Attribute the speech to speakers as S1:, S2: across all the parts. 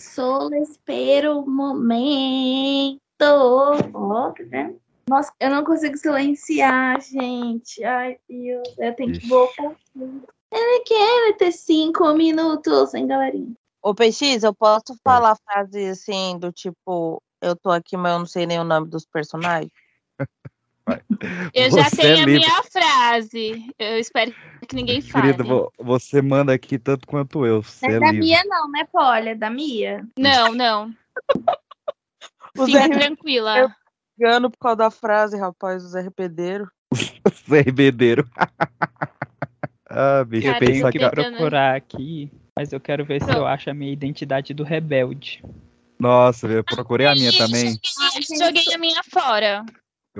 S1: Solo espero o momento. Ó, tá vendo? Nossa, eu não consigo silenciar, gente. Ai, Deus, eu tenho que voltar. Ele quer ter cinco minutos, hein, galerinha?
S2: Ô, PX, eu posso falar frase assim, do tipo, eu tô aqui, mas eu não sei nem o nome dos personagens?
S3: Eu já
S4: Você é
S3: tenho a
S4: livre.
S3: minha frase. Eu espero que ninguém fale.
S4: Querida, vo- você manda aqui tanto quanto eu. Você
S1: Não
S4: é
S1: é da
S4: livre.
S1: Mia, não, né, Polly? É da Mia.
S3: Não, não. Fique
S2: Zé
S3: tranquila.
S2: Eu- Engano por causa da frase, rapaz, o Zé Repedeiro.
S4: Você é ribedeiro. ah, bicho,
S5: Eu
S3: Cara,
S5: tenho
S4: pensa
S5: que procurar aqui, mas eu quero ver se eu acho a minha identidade do rebelde.
S4: Nossa, eu procurei a minha também.
S3: Joguei a minha fora.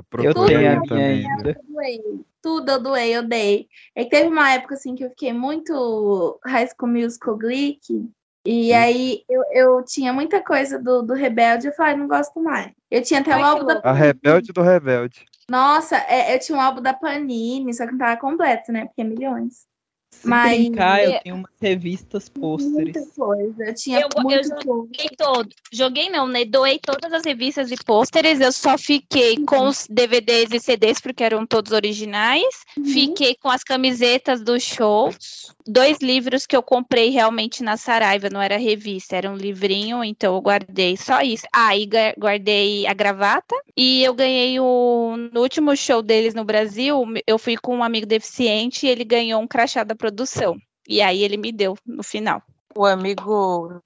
S4: Eu
S5: Eu
S4: procurei
S5: tenho
S4: a minha
S5: ainda.
S1: Eu doei. Tudo eu doei, eu dei. É que teve uma época assim que eu fiquei muito High School Musical Glick. E aí eu, eu tinha muita coisa do, do Rebelde, eu falei, não gosto mais. Eu tinha até
S3: Ai,
S1: o álbum da.
S4: A rebelde do rebelde.
S1: Nossa, é- eu tinha um álbum da Panini, só que não tava completo, né? Porque é milhões.
S5: Se
S1: Mas-
S5: brincar, eu tenho umas revistas pôsteres.
S1: Muita coisa. Eu tinha
S3: Eu- eu. Joguei todo. Joguei não, né? Doei todas as revistas e pôsteres. Eu só fiquei com os DVDs e CDs, porque eram todos originais.
S1: Uhum.
S3: Fiquei com as camisetas dos shows. Dois livros que eu comprei realmente na Saraiva, não era revista, era um livrinho, então eu guardei só isso. Ah, e guardei a gravata. E eu ganhei o. No último show deles no Brasil, eu fui com um amigo deficiente e ele ganhou um crachá da produção. E aí ele me deu no final.
S2: O amigo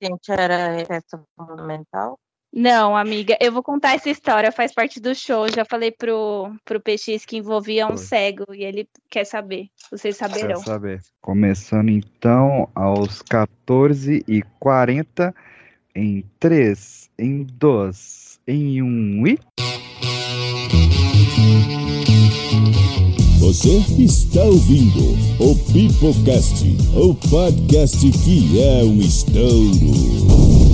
S2: gente era peça fundamental.
S3: Não, amiga, eu vou contar essa história, faz parte do show. Já falei pro, pro PX que envolvia um
S4: Foi.
S3: cego e ele quer saber. Vocês
S4: Quer
S3: saberão.
S4: saber? Começando então aos 14h40 em 3, em 2, em 1 e.
S6: Você está ouvindo o Pipocast, o podcast que é um estouro.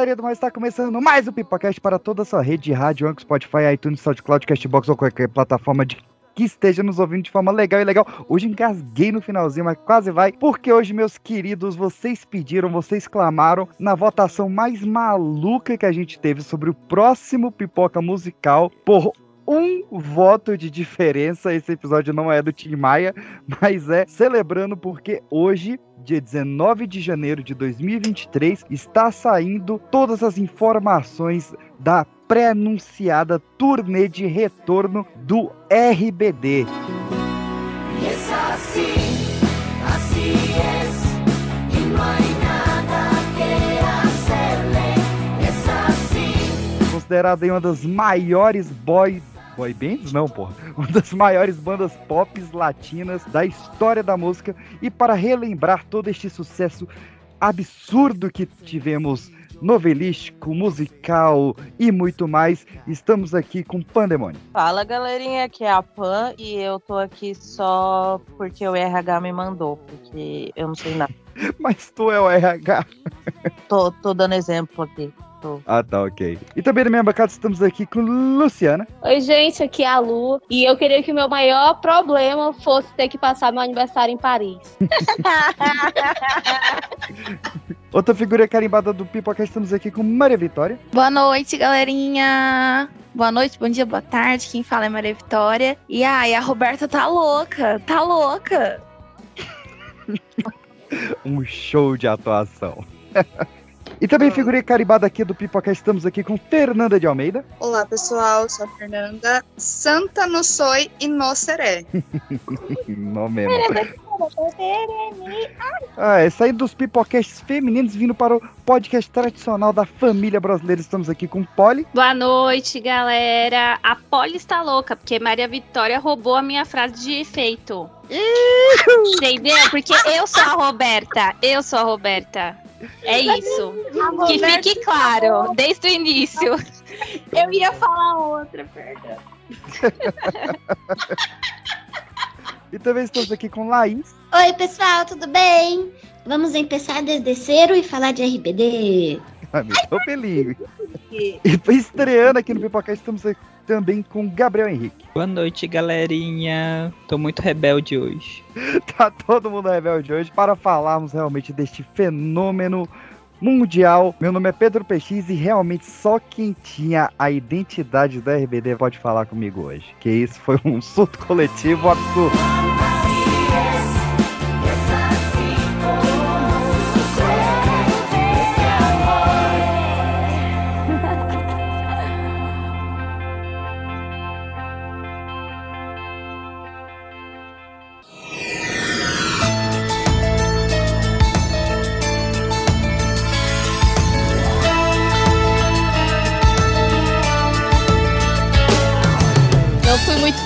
S4: Galerinha do mais, está começando mais um Pipocast para toda a sua rede de rádio, Anchor, Spotify, iTunes, SoundCloud, Castbox ou qualquer plataforma de que esteja nos ouvindo de forma legal e legal. Hoje engasguei no finalzinho, mas quase vai, porque hoje, meus queridos, vocês pediram, vocês clamaram na votação mais maluca que a gente teve sobre o próximo Pipoca Musical por um voto de diferença. Esse episódio não é do Tim Maia, mas é celebrando porque hoje, dia 19 de janeiro de 2023, está saindo todas as informações da pré-anunciada turnê de retorno do RBD. Considerada uma das maiores boy boy bands, não, porra. Uma das maiores bandas pop latinas da história da música e para relembrar todo este sucesso absurdo que tivemos novelístico, musical e muito mais, estamos aqui com Pandemônio.
S2: Fala galerinha, aqui é a Pan e eu tô aqui só porque o RH me mandou, porque eu não sei nada.
S4: Mas tu é o RH.
S2: Tô, tô dando exemplo aqui.
S4: Ah, tá, ok. E também na minha bancada estamos aqui com Luciana.
S7: Oi, gente, aqui é a Lu. E eu queria que o meu maior problema fosse ter que passar meu aniversário em Paris.
S4: Outra figura carimbada do Pipoca, estamos aqui com Maria Vitória.
S1: Boa noite, galerinha. Boa noite, bom dia, boa tarde. Quem fala é Maria Vitória. E ai, a Roberta tá louca, tá louca.
S4: um show de atuação. e também figura carimbada aqui do Pipoca, estamos aqui com Fernanda de Almeida.
S8: Olá pessoal, sou a Fernanda. Santa no Soy e no Seré.
S4: Não mesmo. Ah, é saindo dos pipocasts femininos vindo para o podcast tradicional da família brasileira. Estamos aqui com Polly.
S3: Boa noite, galera. A Polly está louca, porque Maria Vitória roubou a minha frase de efeito. Entendeu? Porque eu sou a Roberta. Eu sou a Roberta. É isso. Que fique claro, desde o início.
S1: Eu ia falar outra, perdão.
S4: E também estamos aqui com Laís.
S9: Oi, pessoal, tudo bem? Vamos começar desde zero e falar de RBD.
S4: Meu pelinho. E estreando aqui no Pipoca, estamos aqui também com Gabriel Henrique.
S5: Boa noite, galerinha. Tô muito rebelde hoje.
S4: Tá todo mundo rebelde hoje para falarmos realmente deste fenômeno mundial. Meu nome é Pedro PX e realmente só quem tinha a identidade da RBD pode falar comigo hoje. Que isso foi um surto coletivo absurdo.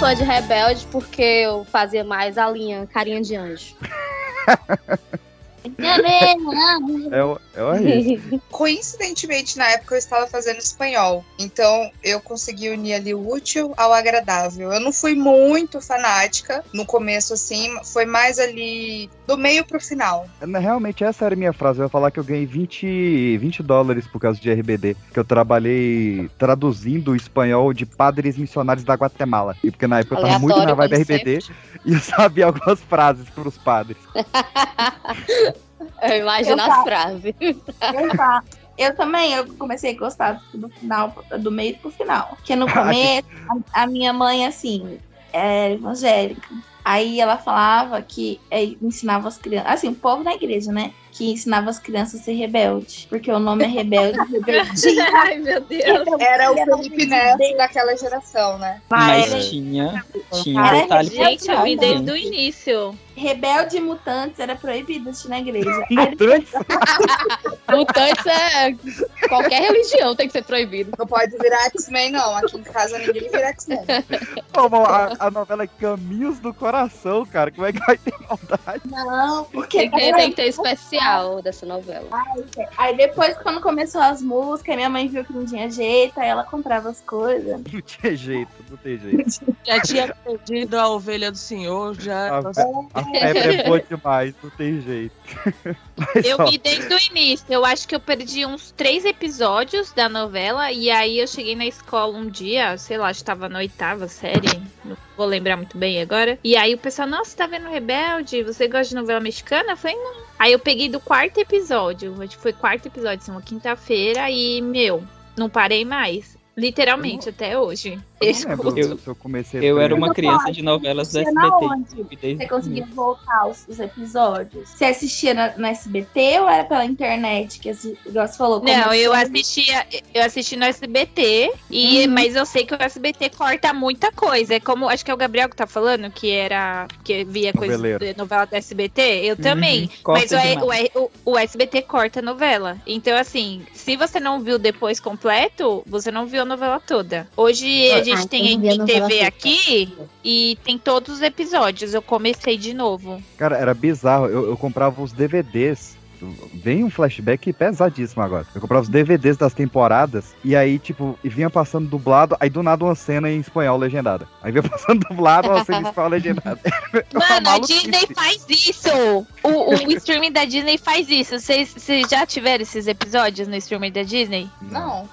S7: Fã de Rebelde porque eu fazia mais a linha Carinha de Anjo.
S4: É, o- é horrível.
S8: Coincidentemente, na época eu estava fazendo espanhol. Então eu consegui unir ali o útil ao agradável. Eu não fui muito fanática no começo, assim, foi mais ali do meio pro final.
S4: Na- Realmente, essa era a minha frase. Eu ia falar que eu ganhei 20, 20 dólares por causa de RBD. Que eu trabalhei traduzindo o espanhol de padres missionários da Guatemala. E porque na época eu tava muito na vibe RBD e eu sabia algumas frases pros padres.
S7: Eu imagino
S1: Eu
S7: as frases.
S1: Eu também, eu comecei a gostar do final, do meio pro final. Porque no começo, a, a minha mãe, assim, é evangélica. Aí ela falava que é, ensinava as crianças, assim, o povo na igreja, né? Que ensinava as crianças a ser rebelde. Porque o nome é rebelde, rebeldia.
S7: Ai, meu Deus.
S8: Era o Felipe Neto daquela geração, né?
S5: Mas
S1: Mas
S5: tinha, tinha um detalhe
S3: Gente, eu vi desde o início.
S1: Rebelde e mutantes era proibido assistir na igreja.
S4: Mutantes.
S7: Mutantes é. Qualquer religião tem que ser proibido.
S8: Não pode virar X-Men, não. Aqui em casa ninguém vira X-Men.
S4: A, a novela é Caminhos do Coração, cara. Como é que vai ter maldade?
S1: não, porque
S7: Tem que, tem que ter especial dessa novela.
S1: Aí depois, quando começou as músicas, minha mãe viu que não tinha jeito, aí ela comprava as coisas.
S4: Não tinha jeito, não tem jeito.
S2: Já tinha perdido a ovelha do senhor, já.
S4: A, a febre é boa demais, não tem jeito. Mas,
S3: Eu
S4: ó,
S3: vi desde o início. Eu acho que eu perdi uns três episódios da novela. E aí eu cheguei na escola um dia, sei lá, estava na oitava série. Não vou lembrar muito bem agora. E aí o pessoal, nossa, tá vendo Rebelde? Você gosta de novela mexicana? Eu falei, não. Aí eu peguei do quarto episódio. Acho que foi quarto episódio, assim, uma quinta-feira. E, meu, não parei mais. Literalmente, até hoje.
S4: Eu
S3: Eu
S4: lembro
S5: Eu-
S4: se eu comecei
S5: Eu era uma criança de novelas do
S1: Assistia
S5: SBT.
S1: Você conseguia voltar os, os episódios? Você assistia na, na SBT ou era pela internet? Que você falou?
S3: Não, eu assistia, eu assisti no SBT, e,
S1: Uhum.
S3: mas eu sei que o SBT corta muita coisa. É como, acho que é o Gabriel que tá falando, que era, que via coisa de novela do SBT, eu também.
S5: Uhum,
S3: Mas o, o, o, o SBT corta a novela. Então, assim, se você não viu depois completo, você não viu a novela toda. Hoje
S9: Ah,
S3: gente
S9: então
S3: tem TV aqui e tem todos os episódios. Eu comecei de novo.
S4: Cara, era bizarro. Eu, eu comprava os DVDs. Vem um flashback pesadíssimo agora. Eu comprava os DVDs das temporadas e aí, tipo, e vinha passando dublado, aí do nada uma cena em espanhol legendada. Aí vinha passando dublado, uma cena em espanhol legendada. Uma
S3: Mano, a. Disney faz isso! O, o streaming da Disney faz isso. Vocês vocês já tiveram esses episódios no streaming da Disney?
S8: Não.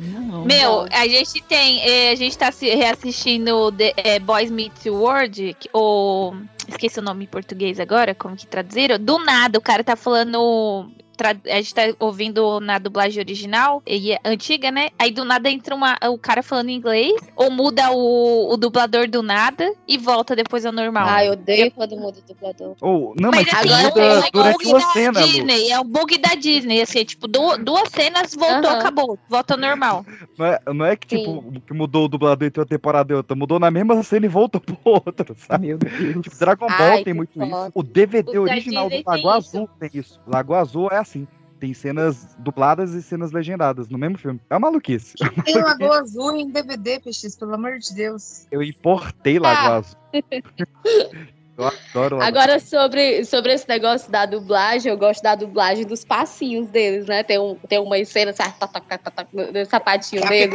S5: Não.
S3: Meu, a gente tem. eh, a gente tá se reassistindo The, eh, Boys Meet World, que- o. Esqueci o nome em português agora, como que traduziram? Do nada, o cara tá falando. A gente tá ouvindo na dublagem original, e é antiga, né? Aí do nada entra uma, o cara falando inglês, ou muda o, o dublador do nada e volta depois ao normal.
S7: Ai, eu odeio quando muda o dublador.
S4: Ou, não, mas,
S3: Mas assim,
S7: agora
S4: muda
S3: é um
S4: durante
S3: bug
S4: uma
S3: da
S4: cena, Lu.
S3: Disney, é um bug da Disney, assim, tipo, du- duas cenas, voltou, acabou, volta ao normal.
S4: Não é, não é que, tipo, que mudou o dublador entre uma temporada e outra. Mudou na mesma cena e voltou pro outro, sabe?
S5: Meu Deus.
S4: Tipo, Dragon Ball
S7: Ai,
S4: tem muito
S7: foda.
S4: isso. O DVD
S3: O
S4: original do Lago
S3: tem
S4: Azul tem isso. Lago Azul é assim. Tem cenas dubladas e cenas legendadas no mesmo filme. É uma maluquice.
S8: Tem Lagoa Azul em DVD, PX, pelo amor de Deus.
S4: Eu importei Lago
S7: Ah.
S4: Azul. Eu adoro lá.
S7: Agora, sobre, sobre esse negócio da dublagem, eu gosto da dublagem dos passinhos deles, né? Tem, um, tem uma cena, sabe, tá, tá, tá, tá, tá, do sapatinho deles.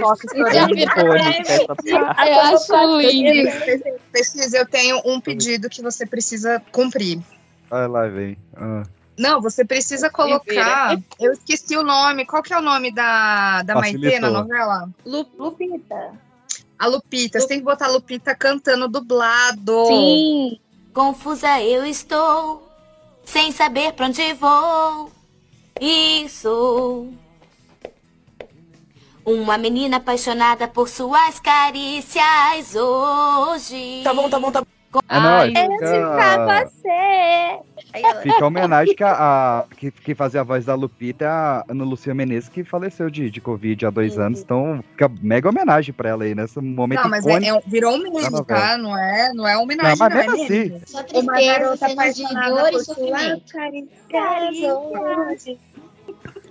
S7: Já viram? Eu acho lindo.
S8: Pesquisa, eu tenho um pedido que você precisa cumprir.
S4: Vai lá, vem. Ah.
S8: Não, você precisa colocar. Eu esqueci o nome. Qual que é o nome da, da Maitê na
S4: Facilitou.
S8: novela?
S1: Lupita.
S8: A Lupita. Você tem que botar a Lupita cantando dublado.
S7: Sim.
S10: Confusa eu estou, sem saber pra onde vou. Isso. Uma menina apaixonada por suas carícias hoje.
S11: Tá bom, tá bom, tá bom.
S4: Ah,
S3: Ai,
S4: é,
S1: Eu
S4: fica-
S1: você.
S4: Fica a homenagem que a, que, que fazia a voz da Lupita é a Ana Lucia Menezes, que faleceu de, de Covid há dois anos. Então, fica mega homenagem pra ela aí, nesse momento
S8: Não, mas é,
S4: icônico.
S8: é virou um meme, tá? Não é, não é homenagem,
S4: Não, mas
S8: não, é
S4: mesmo
S8: meme.
S4: assim.
S9: Só
S8: Uma
S9: tristeza,
S8: garota
S9: cenas de
S8: apaixonada
S9: dor e
S8: por
S9: sofrimento.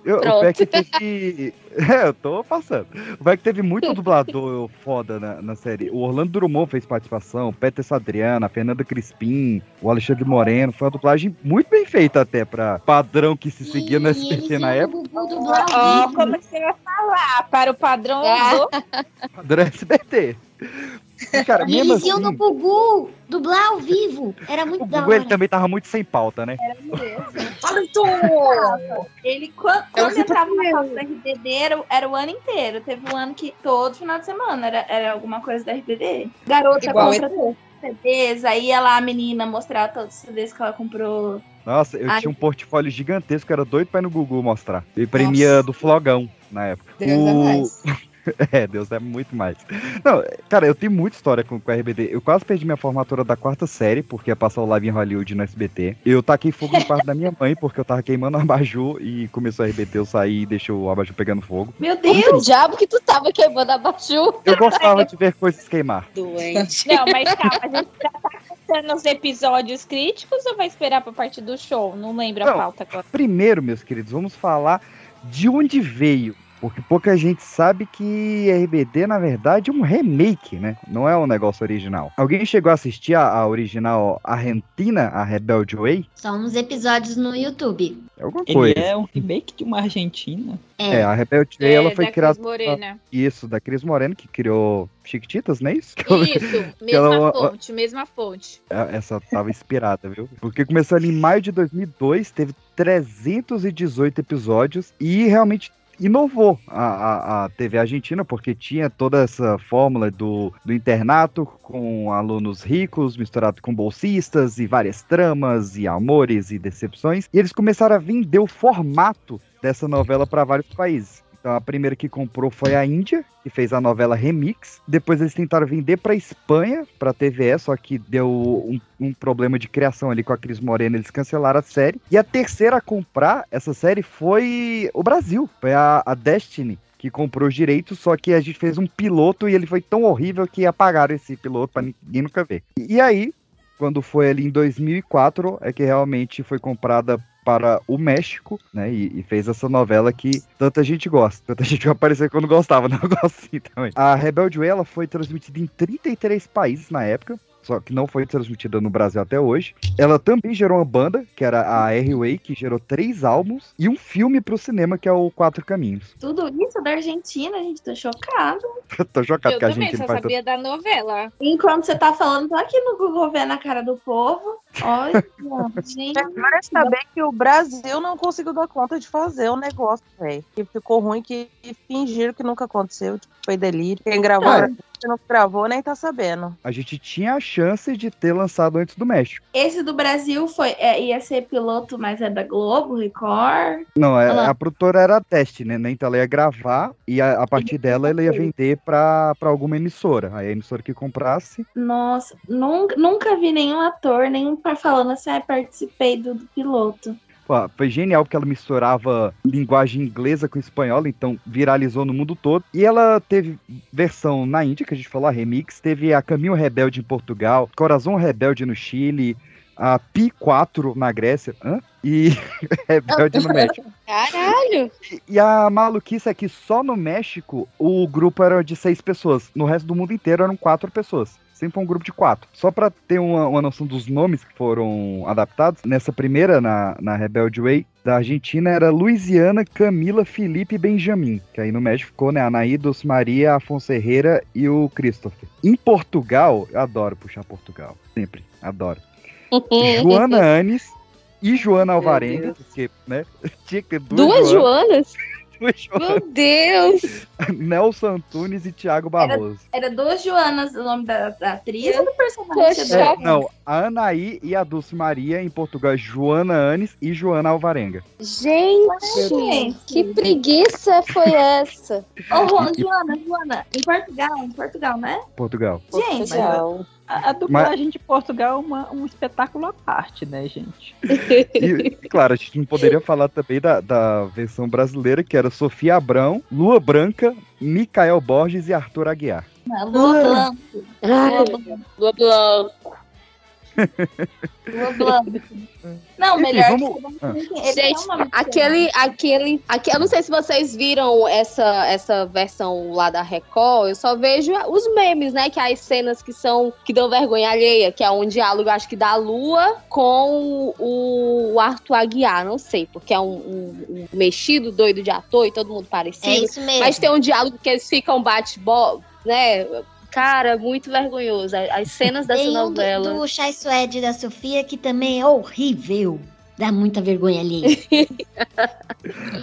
S4: Eu, o
S7: Pronto.
S4: Peck teve. É, eu tô passando. O Peck teve muito dublador foda na, na série. O Orlando Drummond fez participação, o Peter Adriana, a Fernanda Crispim, o Alexandre Moreno. Foi uma dublagem muito bem feita até pra padrão que se seguia no
S9: E eles
S4: SBT na época.
S9: no
S3: Ó,
S9: vivo.
S3: como que você vai falar? Para o padrão
S7: Ah.
S3: do
S4: Padrão SBT. E, cara,
S9: E
S4: mesmo
S9: eles iam
S4: assim,
S9: no Gugu dublar ao vivo. Era muito
S4: o
S9: da
S4: Gugu ele também tava muito sem pauta, né?
S1: Ele, quando,
S8: Eu
S1: quando
S8: fico
S1: entrava na pauta da RBD, era, o- era o ano inteiro. Teve um ano que todo final de semana era, era alguma coisa da RBD. Garota
S8: Igual
S1: compra todos os CDs, aí ia lá a menina mostrar todos os CDs que ela comprou.
S4: Nossa, eu
S1: Ai.
S4: tinha um portfólio gigantesco, era doido pra ir no Google mostrar. Eu imprimia do Flogão na época.
S8: Deus é
S4: O-. É, Deus é muito mais. Não, cara, eu tenho muita história com, com a RBD. Eu quase perdi minha formatura da quarta série, porque ia passar o Live em Hollywood no SBT. Eu taquei fogo no quarto da minha mãe, porque eu tava queimando o abajur e começou a RBT, eu saí e deixei o abajur pegando fogo.
S1: Meu
S7: Como
S1: Deus!
S7: o diabo que tu tava queimando a Baju?
S4: Eu gostava de ver coisas queimar.
S7: Doente.
S3: Não, mas calma, a gente já tá contando os episódios críticos ou vai esperar pra parte do show? Não lembro a
S4: Não.
S3: pauta agora.
S4: Primeiro, meus queridos, vamos falar de onde veio. Porque pouca gente sabe que RBD, na verdade, é um remake, né? Não é um negócio original. Alguém chegou a assistir a, a original Argentina, a Rebelde Way?
S9: Só uns episódios no YouTube.
S4: É alguma
S5: Ele
S4: coisa.
S5: é um remake de uma Argentina.
S9: É.
S4: É, a Rebelde Way, ela foi
S3: da
S4: criada.
S3: Cris Morena.
S4: Isso, da Cris Moreno, que criou Chiquititas, não é isso?
S3: Isso,
S4: ela-
S3: mesma fonte, mesma fonte.
S4: É, Essa tava inspirada, viu? Porque começou ali em maio de 2002, teve 318 episódios e realmente inovou a, a, a TV argentina, porque tinha toda essa fórmula do, do internato com alunos ricos misturado com bolsistas e várias tramas e amores e decepções. E eles começaram a vender o formato dessa novela para vários países. Então a primeira que comprou foi a Índia, que fez a novela Remix. Depois eles tentaram vender para Espanha, para TVE, só que deu um, um problema de criação ali com a Cris Morena, eles cancelaram a série. E a terceira a comprar essa série foi o Brasil, foi a, a Destiny. Que comprou os direitos, só que a gente fez um piloto e ele foi tão horrível que apagaram esse piloto para ninguém nunca ver. E aí, quando foi ali em 2004, é que realmente foi comprada para o México, né? E, e fez essa novela que tanta gente gosta. Tanta gente vai aparecer quando gostava, não gosto assim também. A Rebelde Way, ela foi transmitida em 33 países na época. Só que não foi transmitida no Brasil até hoje. Ela também gerou uma banda, que era a R-Way, que gerou três álbuns, e um filme pro cinema, que é o Quatro Caminhos.
S1: Tudo isso da Argentina, gente, tô chocado.
S4: Eu tô chocado
S3: Eu
S4: que a
S3: também
S4: gente
S3: só
S4: não faz
S3: sabia da novela.
S1: Enquanto você tá falando, tô aqui no Google vendo a cara do povo. Olha, gente.
S2: Mas saber que o Brasil não conseguiu dar conta de fazer o negócio, velho. Que ficou ruim, que fingiram que nunca aconteceu. Tipo, foi delírio. Quem gravou,
S4: É.
S2: quem não gravou, nem tá sabendo.
S4: A gente tinha a chance de ter lançado antes do México.
S1: Esse do Brasil foi, é, ia ser piloto, mas é da Globo, Record.
S4: Não, é- a produtora era teste, né? Então ela ia gravar e a, a partir dela ela ia vender pra, pra alguma emissora. Aí a emissora que comprasse.
S1: Nossa, nunca, nunca vi nenhum ator, nenhum falando assim, ah, participei do, do piloto.
S4: Pô, foi genial porque ela misturava linguagem inglesa com espanhola, então viralizou no mundo todo. E ela teve versão na Índia, que a gente falou, a remix, teve a Caminho Rebelde em Portugal, Corazon Rebelde no Chile, a Pi 4 na Grécia, hã? e Rebelde no México.
S7: Caralho!
S4: E a maluquice é que só no México o grupo era de seis pessoas. No resto do mundo inteiro eram quatro pessoas. Sempre um grupo de quatro. Só pra ter uma, uma noção dos nomes que foram adaptados, nessa primeira, na, na Rebelde Way, da Argentina era Luiziana, Camila, Felipe e Benjamin. Que aí no México ficou, né? Anaí, Dulce Maria, Afonso Herrera e o Christopher. Em Portugal, eu adoro puxar Portugal. Sempre, adoro. Joana Anes e Joana Alvarenga, porque, né? Tinha que ter duas,
S7: Duas Joanas?
S4: duas Joanas.
S7: Meu Deus!
S4: Nelson Antunes e Thiago Barroso.
S1: Era duas Joanas o nome da, da atriz ou do personagem?
S7: Poxa.
S4: É, não, a Anaí e a Dulce Maria em Portugal Joana Anes e Joana Alvarenga.
S7: Gente, que preguiça foi essa?
S1: Ô, Juan, Joana, Joana, em Portugal, em Portugal, né?
S4: Portugal.
S1: Gente,
S7: Legal.
S5: A, a dublagem de Portugal é uma- um espetáculo à parte, né, gente?
S4: E, claro, a gente não poderia falar também da, da versão brasileira, que era Sofia Abrão, Lua Branca, Micael Borges e Arthur Aguiar.
S1: Lua Blanc.
S7: Ai,
S1: Lua Blanc. Não,
S4: Enfim,
S1: melhor
S4: vamos-
S1: que
S4: Ah.
S7: Gente,
S1: um nome
S7: aquele, aquele, aquele, eu não sei se vocês viram essa, essa versão lá da Record, eu só vejo os memes, né, que é as cenas que são, que dão vergonha alheia, que é um diálogo, acho que da Lua com o, Arthur Aguiar, não sei, porque é um, um- um mexido doido de ator e todo mundo
S9: É
S7: parecido,
S9: isso mesmo.
S7: mas tem um diálogo que eles ficam bate-bola, né, cara, muito vergonhoso, as as cenas dessa
S9: Tem um do,
S7: novela.
S9: do Chai Suede da Sofia que também é horrível. Dá muita vergonha ali.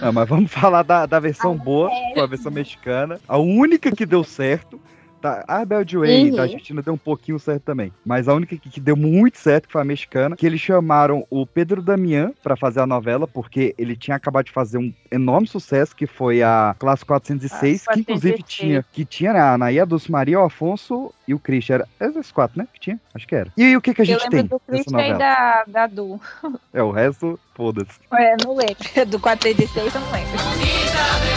S4: Ah, mas vamos falar da, da versão boa, que foi a versão mexicana. A única que deu certo. Tá, a Rebelde Way
S7: Uhum.
S4: da Argentina deu um pouquinho certo também. Mas a única que, que deu muito certo que foi a mexicana. Que eles chamaram o Pedro Damian pra fazer a novela, porque ele tinha acabado de fazer um enorme sucesso, que foi a Classe 406,
S3: Ah,
S4: que inclusive
S3: 406.
S4: tinha, que tinha né, a Anaí, a Dulce Maria, o Afonso e o Christian. Era esses quatro, né? Que tinha? Acho que era. E aí, o que, que a
S3: Eu
S4: gente tem
S3: lembro do
S4: nessa
S3: Christian e da, da Du.
S4: É, o resto, foda-se.
S3: É, não lembro. Do 436 eu não lembro.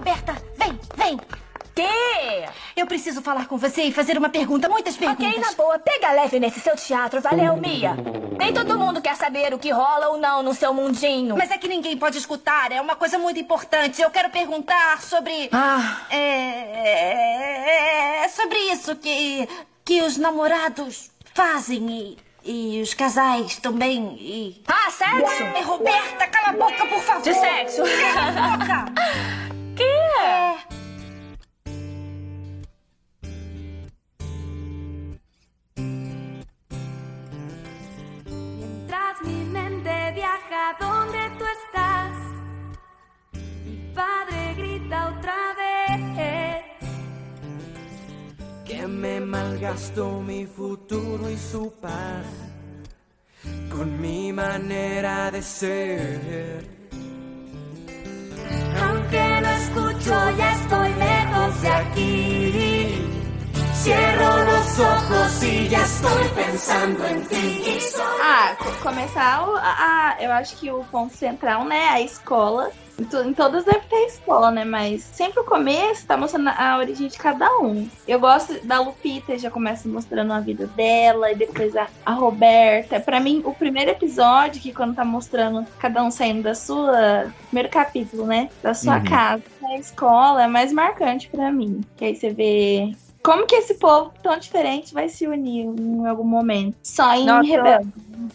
S10: Roberta, vem, vem. Que? Eu preciso falar com você e fazer uma pergunta, muitas perguntas.
S11: Ok, na boa, pega leve nesse seu teatro, valeu, Mia? Nem todo mundo quer saber o que rola ou não no seu mundinho.
S10: Mas é que ninguém pode escutar, é uma coisa muito importante. Eu quero perguntar sobre.
S11: Ah,
S10: É, é, é sobre isso que. que os namorados fazem e. e os casais também. E.
S11: ah sexo?
S10: Roberta, cala a boca, por favor!
S11: De sexo.
S10: Cala a boca!
S12: Mientras mi mente viaja donde tú estás, mi padre grita otra vez.
S13: que me malgastó mi futuro y su paz con mi manera de ser.
S12: No escucho, ya estoy lejos de aquí. Cierro los ojos y ya estoy pensando en ti.
S1: Ah, co- começar o- a, a- eu acho que o ponto central, né, a escola. Em, to- em todas deve ter escola, né? Mas sempre o começo tá mostrando a origem de cada um. Eu gosto da Lupita, já começa mostrando a vida dela, e depois a, a Roberta. Pra mim, o primeiro episódio, que quando tá mostrando cada um saindo da sua. Primeiro capítulo, né? Da sua
S4: Uhum.
S1: casa, da escola, é mais marcante pra mim. Que aí você vê. Como que esse povo tão diferente vai se unir em algum momento? Só em
S3: Nossa,
S1: Rebelde.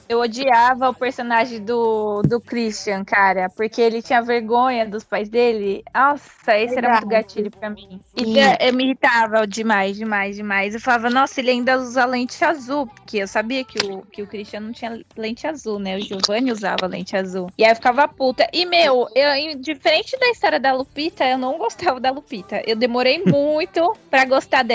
S3: Eu odiava o personagem do, do Christian, cara, porque ele tinha vergonha dos pais dele. Nossa, esse era muito gatilho pra mim. E eu, eu me irritava demais, demais, demais. Eu falava, nossa, ele ainda usa lente azul, porque eu sabia que o, que o Christian não tinha lente azul, né? O Giovanni usava lente azul. E aí eu ficava puta. E, meu, eu, diferente da história da Lupita, eu não gostava da Lupita. Eu demorei muito pra gostar dela.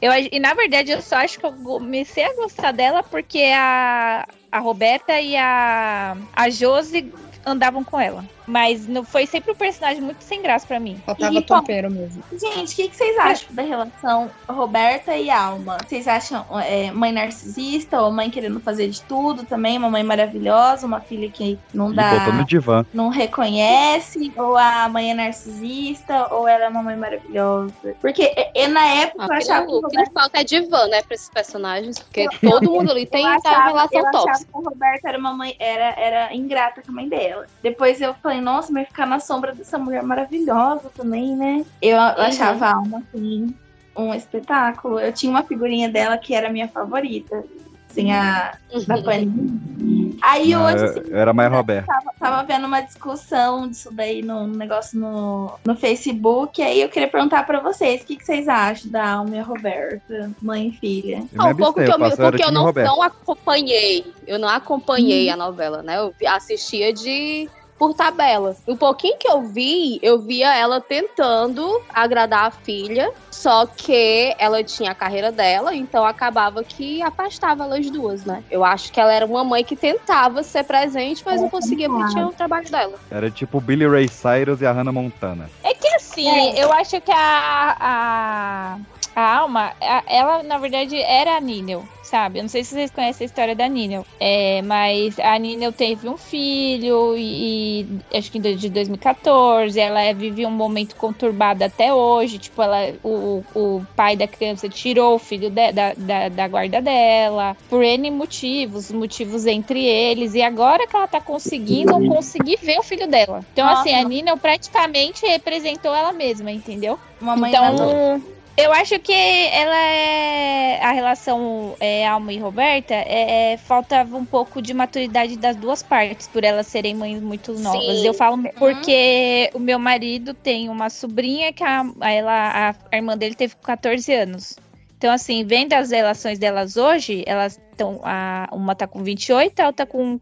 S3: Eu, e na verdade, eu só acho que eu comecei a gostar dela porque a, a Roberta e a, a Josi andavam com ela. Mas não foi sempre um personagem muito sem graça pra mim.
S7: Faltava
S1: E, bom,
S7: tompeiro mesmo.
S1: Gente, o que, que vocês acham da relação Roberta e Alma? Vocês acham é, mãe narcisista ou mãe querendo fazer de tudo também? Uma mãe maravilhosa, uma filha que não
S4: E
S1: dá.
S4: no divã.
S1: Não reconhece, ou a mãe é narcisista, ou ela é uma mãe maravilhosa. Porque e, e na época eu
S7: Ah,
S1: achava que
S7: o que não falta é divã, né, pra esses personagens, porque todo mundo ali tem
S1: eu achava,
S7: relação
S1: eu achava que a Roberta era uma mãe, era, era ingrata com a mãe dela. Depois eu falei, falei, nossa, mas ficar na sombra dessa mulher maravilhosa também, né? Eu, eu achava a Alma, assim, um espetáculo. Eu tinha uma figurinha dela que era minha favorita. Assim, a da Panini. Aí
S4: Não,
S1: hoje,
S4: eu-
S1: assim,
S4: era mais Roberto.
S1: tava, tava vendo uma discussão disso daí no negócio no, no Facebook. Aí eu queria perguntar pra vocês: o que, que vocês acham da Alma e a Roberta, mãe e filha?
S7: Não, um pouco que eu, me- porque eu não, não acompanhei. Eu não acompanhei a novela, né? Eu assistia de por tabela. O pouquinho que eu vi, eu via ela tentando agradar a filha, só que ela tinha a carreira dela, então acabava que afastava elas duas, né? Eu acho que ela era uma mãe que tentava ser presente, mas não conseguia porque tinha o trabalho dela.
S4: Era tipo Billy Ray Cyrus e a Hannah Montana.
S3: É que assim, eu acho que a, a, a Alma, a- ela na verdade era a Ninel, sabe? Eu não sei se vocês conhecem a história da Ninel, é, mas a Ninel teve um filho e, e acho que de 2014, ela é- vive um momento conturbado até hoje, tipo, ela, o, o pai da criança tirou o filho de- da, da, da guarda dela, por N motivos, motivos entre eles, e agora que ela tá conseguindo conseguir ver o filho dela. Então,
S1: Nossa.
S3: assim, a Nina praticamente representou ela mesma, entendeu?
S1: Uma mãe
S3: então, eu acho que ela é. A relação é, Alma e Roberta é, é, faltava um pouco de maturidade das duas partes, por elas serem mães muito novas.
S7: Sim.
S3: Eu falo porque o meu marido tem uma sobrinha que a, ela, a, a irmã dele teve 14 anos. Então, assim, vendo as relações delas hoje, elas estão. a- Uma tá com 28, a outra com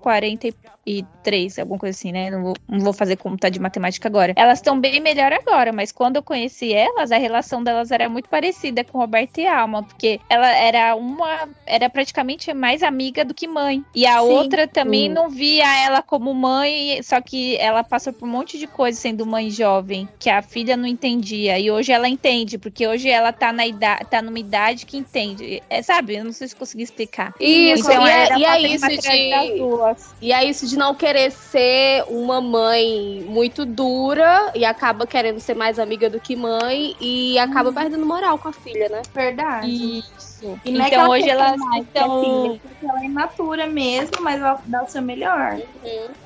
S3: 43, alguma coisa assim, né? Não vou, não vou fazer conta de matemática agora. Elas estão bem melhor agora, mas quando eu conheci elas, a relação delas era muito parecida com Roberta e Alma, porque ela era uma. Era praticamente mais amiga do que mãe. E a
S7: Sim.
S3: outra também
S7: Sim.
S3: não via ela como mãe, só que ela passou por um monte de coisa sendo mãe jovem, que a filha não entendia. E hoje ela entende, porque hoje ela tá na idade, tá numa idade que entende. É, sabe? Eu não sei se consegui explicar.
S7: Isso,
S3: Então,
S7: e, é,
S3: era
S7: e é isso de. E é isso de não querer ser uma mãe muito dura e acaba querendo ser mais amiga do que mãe e acaba
S3: Uhum.
S7: perdendo moral com a filha, né?
S1: Verdade.
S3: Isso.
S1: E é
S3: Então
S1: ela
S3: hoje
S1: quer
S3: elas
S1: mais que a
S3: estão.
S1: filha, porque ela é imatura mesmo, mas ela dá o seu melhor.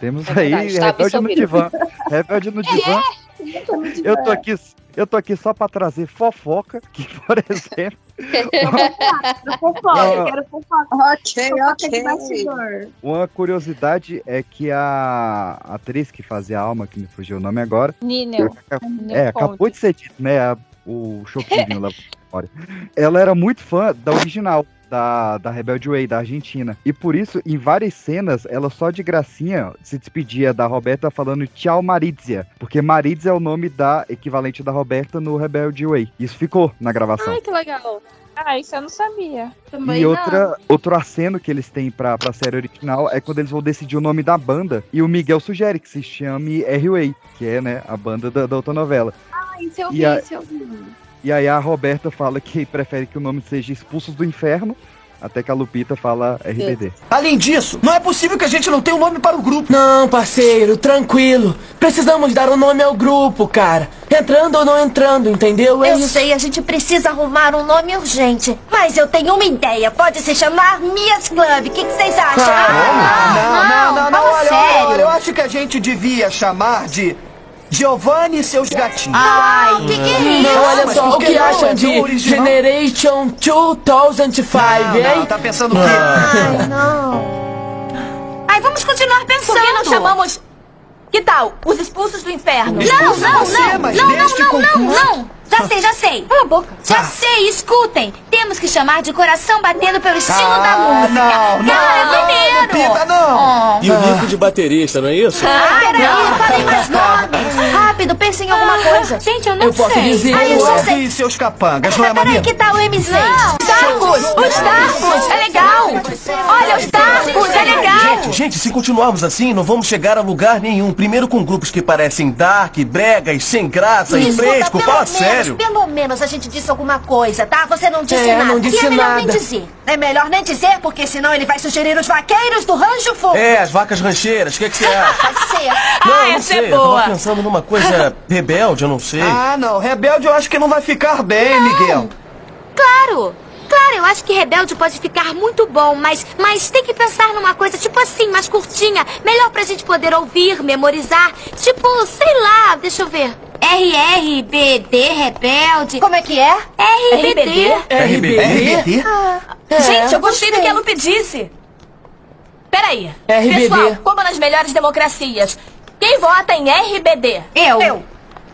S4: Temos
S1: É
S4: aí
S1: verdade,
S4: Rebelde no divã. Rebelde no divã. Eu tô aqui, eu tô aqui só pra trazer fofoca, que por exemplo.
S1: Fofoca, eu quero fofoca.
S8: Ok, ok.
S4: Uma curiosidade é que a atriz que fazia a alma, que me fugiu o nome agora.
S3: Ninel.
S4: É, acabou de ser dito, né? o choquinho lá fora. Ela era muito fã da original. Da, da Rebelde Way, da Argentina. E por isso, em várias cenas, ela só de gracinha se despedia da Roberta falando tchau Marizia. Porque Marizia é o nome da equivalente da Roberta no Rebelde Way. Isso ficou na gravação.
S7: Ai, que legal.
S3: Ah, isso eu não sabia.
S4: E outra, outro aceno que eles têm pra, pra série original é quando eles vão decidir o nome da banda. E o Miguel sugere que se chame R-Way, que é, né, a banda da, da outra novela.
S1: Ah, isso eu
S4: E
S1: vi,
S4: a-
S1: isso eu vi.
S4: E aí a Roberta fala que prefere que o nome seja Expulsos do Inferno, até que a Lupita fala RBD.
S14: Além disso, não é possível que a gente não tenha um nome para o grupo. Não, parceiro, tranquilo. Precisamos dar um nome ao grupo, cara. Entrando ou não entrando, entendeu? É
S10: Eu
S14: isso.
S10: sei, a gente precisa arrumar um nome urgente. Mas eu tenho uma ideia. Pode se chamar Mias Club. O que vocês acham?
S14: Ah, não, não, não, não,
S10: fala
S14: olha, olha,
S10: sério.
S14: olha, eu acho que a gente devia chamar de Giovanni e seus gatinhos.
S10: Ai, que que é isso?
S14: Não, olha só, o
S10: que
S14: que acham
S10: É
S14: de
S10: original.
S14: Generation 2005,
S10: Não,
S14: hein?
S10: não,
S14: tá pensando o quê?
S10: Ai, não. Ai, vamos continuar pensando. Por que não chamamos... Que tal? Os expulsos do inferno. Não, não,
S14: você,
S10: não, não, não, não, não, não. Já sei, já sei. Cala a boca. Já sei, escutem. Temos que chamar de coração batendo pelo estilo da música.
S14: não, não,
S10: Cara,
S14: não, não.
S15: E o Nico de baterista, não é isso?
S10: Ah, peraí, falem mais nomes. Rápido, pensem em alguma coisa. Gente, eu não
S14: Eu posso
S10: sei.
S14: dizer
S10: Ai, eu já sei.
S14: Seus capangas, não é
S10: Peraí, que tal o MC? Darkus! Os Darkus! É legal! Olha, os Darkus! É legal!
S15: Gente, gente, se continuarmos assim, não vamos chegar a lugar nenhum. Primeiro com grupos que parecem dark, bregas, sem graça e
S10: Escuta,
S15: fresco.
S10: pelo
S15: Fala
S10: menos,
S15: sério.
S10: Pelo menos a gente disse alguma coisa, tá? Você não disse
S14: É,
S10: nada.
S14: não disse
S10: e é melhor nem
S14: nada.
S10: dizer. É melhor nem dizer, porque senão ele vai sugerir os vaqueiros do Rancho Fogo.
S15: É, as vacas rancheiras, o que, é que você acha?
S10: Pode ser.
S15: Não,
S10: ah,
S15: não sei,
S10: é
S15: eu tava
S10: boa.
S15: pensando numa coisa rebelde, eu não sei.
S14: Ah, não, rebelde eu acho que não vai ficar bem, Miguel.
S10: Claro! Claro
S16: eu acho que Rebelde pode ficar muito bom, mas, mas tem que pensar numa coisa tipo assim, mais curtinha. Melhor pra gente poder ouvir, memorizar. Tipo, sei lá, deixa eu ver. RRBD, Rebelde.
S11: Como é que é?
S16: RBD.
S14: RBD?
S15: RBD?
S14: É,
S11: Gente, eu gostei do que ela me disse. Peraí.
S14: RBD.
S11: Pessoal, como nas melhores democracias, quem vota em RBD?
S16: Eu.
S11: Eu.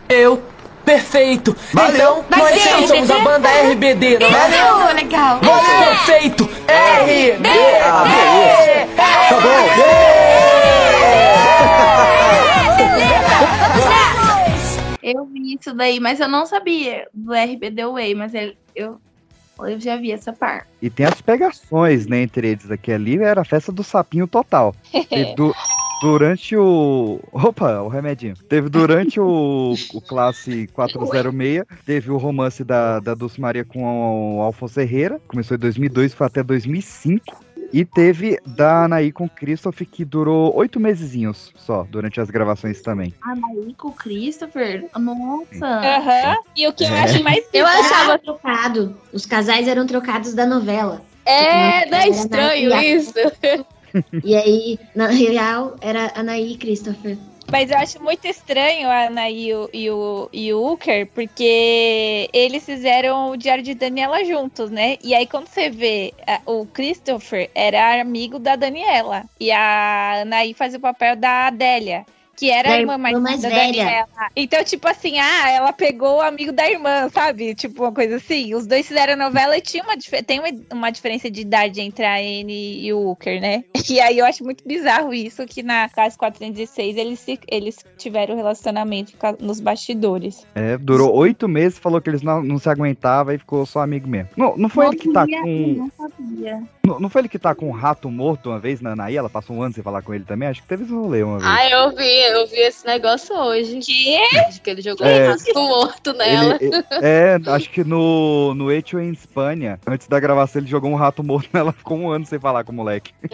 S14: Eu. Perfeito.
S15: Valeu.
S14: Então,
S16: Vai
S14: nós três somos a banda RBD, não é?
S16: Isso, legal.
S14: Perfeito. RBD.
S15: Ah, beleza. Tá bom.
S1: Eu vi isso daí, mas eu não sabia do RBD Way, mas ele- eu, eu já vi essa parte.
S4: E tem as pegações, né, entre eles aqui ali, era a festa do sapinho total. E du- durante o. Opa, o remedinho. Teve durante o, o classe 406, teve o romance da, da Dulce Maria com o Alfonso Herrera, começou em 2002 foi até 2005. E teve da Anaí com o Christoph, que durou oito mesezinhos só, durante as gravações também.
S1: Anaí com Christopher, nossa.
S3: Aham. E o que eu
S4: É.
S3: acho mais
S9: Eu achava trocado. Os casais eram trocados da novela.
S7: É,
S9: Tipo,
S7: não é estranho
S9: e
S7: isso?
S9: E aí, na real, era Anaí e Christopher.
S3: Mas eu acho muito estranho a Ana e o, e o, e o Uker, porque eles fizeram o Diário de Daniela juntos, né? E aí, quando você vê a- o Christopher, era amigo da Daniela. E a Anaí fazia o papel da Adélia. Que era
S9: Da
S3: a irmã mais,
S9: mais
S3: da
S9: velha.
S3: Daniela. Então, tipo assim, ah, ela pegou o amigo da irmã, sabe? Tipo, uma coisa assim. Os dois fizeram a novela e tinha uma, tem uma, uma diferença de idade entre a Anne e o Uker, né? E aí eu acho muito bizarro isso, que na Casa 406 eles, se- eles tiveram relacionamento nos bastidores.
S4: É, durou oito meses, falou que eles não, não se aguentavam e ficou só amigo mesmo. Não, não foi ele que tá
S1: Não
S4: com.
S1: Não sabia.
S4: Não, não foi ele que tá com um rato morto uma vez na Anaí? Ela passou um ano sem falar com ele também? Acho que teve esse rolê uma vez.
S7: Ah, eu vi, eu vi esse negócio hoje.
S3: Que?
S7: Que ele jogou
S4: É.
S7: um rato morto nela.
S4: Ele- ele- é, acho que no, no Echo em Espanha, antes da gravação, ele jogou um rato morto nela, ficou um ano sem falar com o moleque.